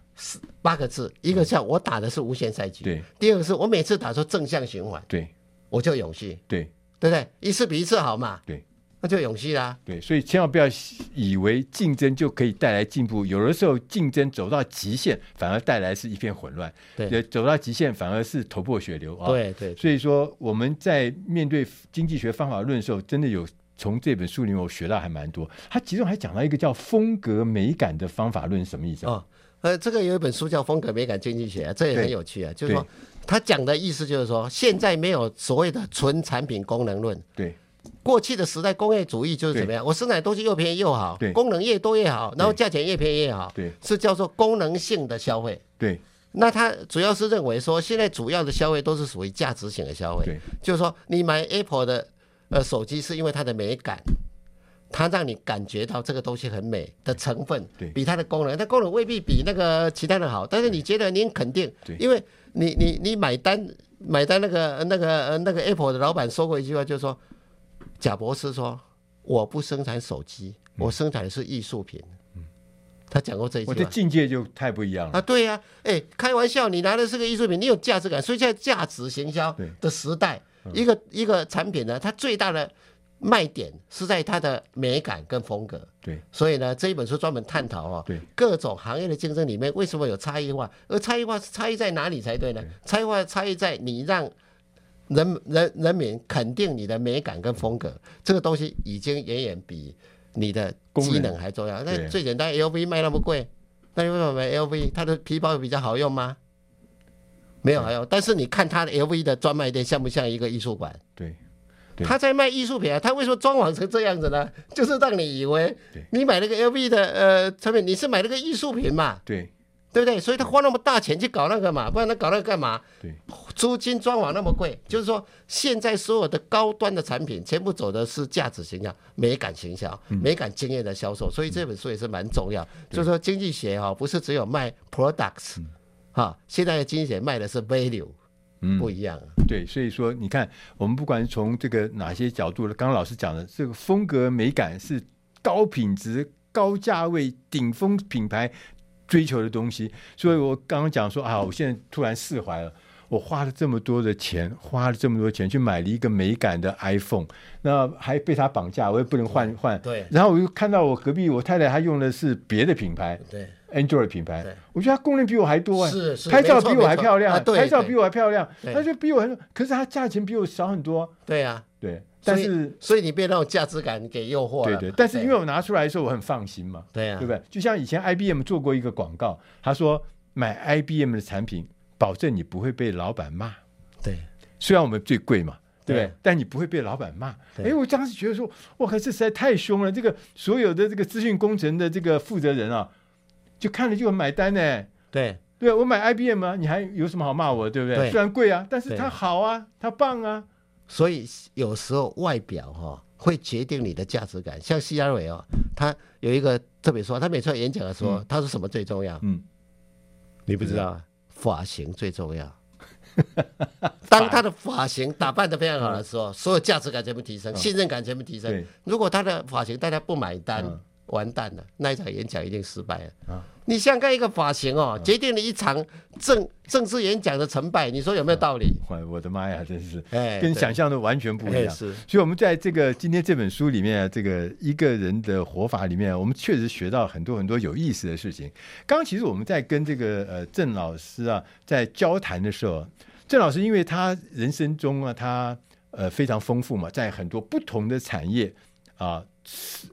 Speaker 2: 八个字，一个叫我打的是无限赛季，
Speaker 1: 对；
Speaker 2: 第二个是我每次打出正向循环，
Speaker 1: 对，
Speaker 2: 我就永续，
Speaker 1: 对，
Speaker 2: 对不对？一次比一次好嘛，
Speaker 1: 对，
Speaker 2: 那就永续啦。
Speaker 1: 对，所以千万不要以为竞争就可以带来进步，有的时候竞争走到极限，反而带来是一片混乱，
Speaker 2: 对，
Speaker 1: 走到极限反而是头破血流啊。
Speaker 2: 对对，
Speaker 1: 所以说我们在面对经济学方法论的时候，真的有。从这本书里面我学到还蛮多，他其中还讲到一个叫风格美感的方法论，什么意思？
Speaker 2: 哦，呃，这个有一本书叫《风格美感经济学》，这也很有趣啊。就是说，他讲的意思就是说，现在没有所谓的纯产品功能论。
Speaker 1: 对，
Speaker 2: 过去的时代工业主义就是怎么样？我生产东西又便宜又好，功能越多越好，然后价钱越便宜越好。
Speaker 1: 对，
Speaker 2: 是叫做功能性的消费。
Speaker 1: 对，
Speaker 2: 那他主要是认为说，现在主要的消费都是属于价值型的消费。
Speaker 1: 对，
Speaker 2: 就是说，你买 Apple 的呃手机是因为它的美感。它让你感觉到这个东西很美的成分，比它的功能，它功能未必比那个其他的好，但是你觉得你很肯定，因为你你你买单买单那个那个那个 Apple 的老板说过一句话，就是说，贾博士说，我不生产手机，我生产的是艺术品。他讲过这一句话，
Speaker 1: 我的境界就太不一样了
Speaker 2: 啊！对呀，哎，开玩笑，你拿的是个艺术品，你有价值感，所以在价值行销的时代，一个一个产品呢，它最大的。卖点是在它的美感跟风格，
Speaker 1: 对，
Speaker 2: 所以呢，这一本书专门探讨哦，各种行业的竞争里面为什么有差异化，而差异化是差异在哪里才对呢？差异化差异在你让人人人民肯定你的美感跟风格，这个东西已经远远比你的机能还重要。那最简单，LV 卖那么贵，那你为什么买 LV？它的皮包比较好用吗？没有好用，但是你看它的 LV 的专卖店像不像一个艺术馆？
Speaker 1: 对。
Speaker 2: 他在卖艺术品啊，他为什么装潢成这样子呢？就是让你以为你买那个 LV 的呃产品，你是买那个艺术品嘛？
Speaker 1: 对，
Speaker 2: 对不对？所以他花那么大钱去搞那个嘛，不然他搞那个干嘛？
Speaker 1: 对，
Speaker 2: 租金装潢那么贵，就是说现在所有的高端的产品全部走的是价值形象、美感形象、美感经验的销售，所以这本书也是蛮重要。就是说经济学哈，不是只有卖 products，哈，现在的经济学卖的是 value。嗯，不一样。
Speaker 1: 对，所以说你看，我们不管从这个哪些角度，刚刚老师讲的这个风格美感是高品质、高价位、顶峰品牌追求的东西。所以我刚刚讲说啊，我现在突然释怀了，我花了这么多的钱，花了这么多钱去买了一个美感的 iPhone，那还被他绑架，我也不能换换。
Speaker 2: 对。
Speaker 1: 然后我又看到我隔壁我太太她用的是别的品牌。
Speaker 2: 对。
Speaker 1: Android 品牌，我觉得她功能比我还多啊，
Speaker 2: 是是，
Speaker 1: 拍照比我还漂亮，
Speaker 2: 啊、
Speaker 1: 拍照比我还漂亮，它就比我很，可是它价钱比我少很多。
Speaker 2: 对呀、啊，
Speaker 1: 对，但是
Speaker 2: 所以，你被那种价值感给诱惑了。
Speaker 1: 对对，但是因为我拿出来的时候我很放心嘛，
Speaker 2: 对呀、啊，
Speaker 1: 对不对？就像以前 IBM 做过一个广告，他说买 IBM 的产品，保证你不会被老板骂。
Speaker 2: 对，
Speaker 1: 虽然我们最贵嘛，对不对？但你不会被老板骂。哎，我当时觉得说，哇，靠这实在太凶了！这个所有的这个资讯工程的这个负责人啊。就看了就很买单呢，
Speaker 2: 对
Speaker 1: 对，我买 IBM 啊，你还有什么好骂我，对不对？对，虽然贵啊，但是它好啊，它棒啊。
Speaker 2: 所以有时候外表哈、哦、会决定你的价值感。像 CRV 哦，他有一个特别说，他每次演讲的时候，嗯、他说什么最重要？嗯，你不知道，发型最重要。当他的发型打扮的非常好的时候，所有价值感全部提升，信任感全部提升。如果他的发型大家不买单。嗯完蛋了，那一场演讲一定失败了。啊，你想看一个发型哦，决定了一场政政治演讲的成败，你说有没有道理？
Speaker 1: 我的妈呀，真是，
Speaker 2: 哎，
Speaker 1: 跟想象的完全不一样。是，所以，我们在这个今天这本书里面，这个一个人的活法里面，我们确实学到很多很多有意思的事情。刚刚其实我们在跟这个呃郑老师啊在交谈的时候，郑老师因为他人生中啊，他呃非常丰富嘛，在很多不同的产业啊，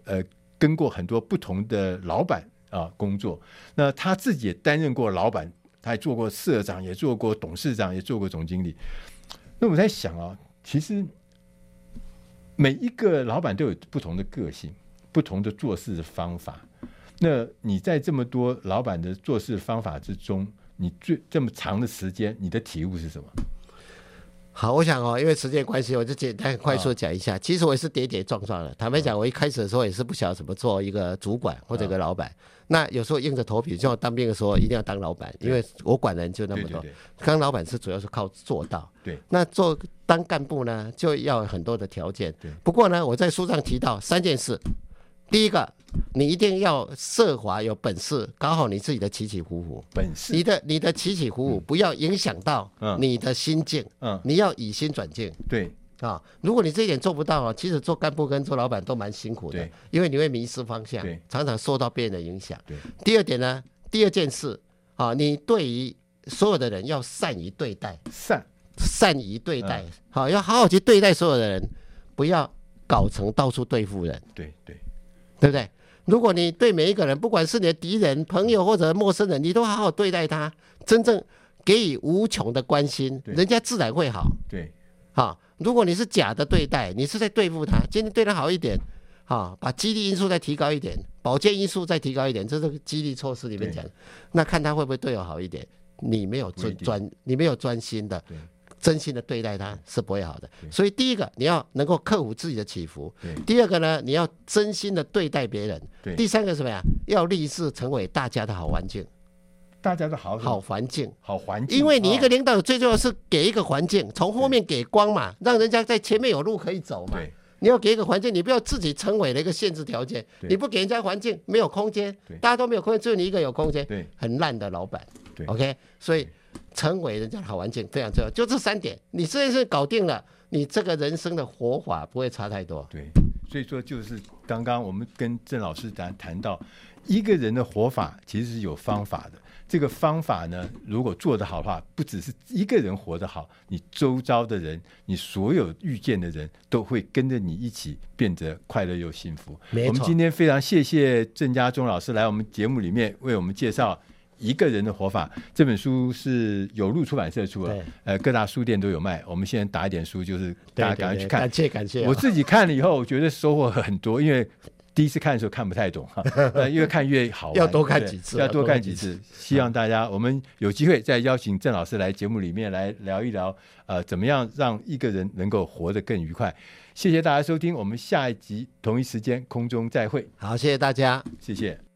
Speaker 1: 呃。跟过很多不同的老板啊工作，那他自己也担任过老板，他也做过社长，也做过董事长，也做过总经理。那我在想啊，其实每一个老板都有不同的个性，不同的做事的方法。那你在这么多老板的做事方法之中，你最这么长的时间，你的体悟是什么？
Speaker 2: 好，我想哦，因为时间关系，我就简单快速讲一下。其实我也是跌跌撞撞的。坦白讲，我一开始的时候也是不晓得怎么做一个主管或者一个老板。那有时候硬着头皮，像我当兵的时候，一定要当老板，因为我管人就那么多。当老板是主要是靠做到。对。那做当干部呢，就要很多的条件。对。不过呢，我在书上提到三件事：第一个，你一定要设法有本事搞好你自己的起起伏伏。
Speaker 1: 本事，
Speaker 2: 你的你的起起伏伏不要影响到你的心境。
Speaker 1: 嗯，
Speaker 2: 你要以心转境。
Speaker 1: 对
Speaker 2: 啊，如果你这一点做不到啊，其实做干部跟做老板都蛮辛苦的，因为你会迷失方向，常常受到别人的影响。
Speaker 1: 对。
Speaker 2: 第二点呢，第二件事啊，你对于所有的人要善于对待，
Speaker 1: 善
Speaker 2: 善于对待，好，要好好去对待所有的人，不要搞成到处对付人。
Speaker 1: 对对。
Speaker 2: 对不对？如果你对每一个人，不管是你的敌人、朋友或者陌生人，你都好好对待他，真正给予无穷的关心，人家自然会好。
Speaker 1: 对，
Speaker 2: 好。如果你是假的对待，你是在对付他，今天对他好一点，好，把激励因素再提高一点，保健因素再提高一点，这是激励措施里面讲。那看他会不会对我好一点？你没有专专，你没有专心的。真心的对待他是不会好的，所以第一个你要能够克服自己的起伏，第二个呢，你要真心的对待别人，第三个是什么呀？要立志成为大家的好环境，
Speaker 1: 大家的好
Speaker 2: 好环境，
Speaker 1: 好环境。
Speaker 2: 因为你一个领导最重要是给一个环境，从后面给光嘛，让人家在前面有路可以走嘛。你要给一个环境，你不要自己成为了一个限制条件，你不给人家环境，没有空间，大家都没有空间，只有你一个有空间，很烂的老板。对。OK，所以。成为人家的好环境非常重要，就这三点，你这件事搞定了，你这个人生的活法不会差太多。
Speaker 1: 对，所以说就是刚刚我们跟郑老师谈谈到，一个人的活法其实是有方法的。这个方法呢，如果做得好的话，不只是一个人活得好，你周遭的人，你所有遇见的人都会跟着你一起变得快乐又幸福。我们今天非常谢谢郑家忠老师来我们节目里面为我们介绍。一个人的活法这本书是有路出版社出的，呃，各大书店都有卖。我们现在打一点书，就是大家赶快去看。
Speaker 2: 感谢感谢。
Speaker 1: 我自己看了以后，我觉得收获很多，因为第一次看的时候看不太懂哈，呃，越看越好玩。
Speaker 2: 要多看几次，
Speaker 1: 要多看几次。希望大家我们有机会再邀请郑老师来节目里面来聊一聊，呃，怎么样让一个人能够活得更愉快。谢谢大家收听，我们下一集同一时间空中再会。
Speaker 2: 好，谢谢大家，
Speaker 1: 谢谢。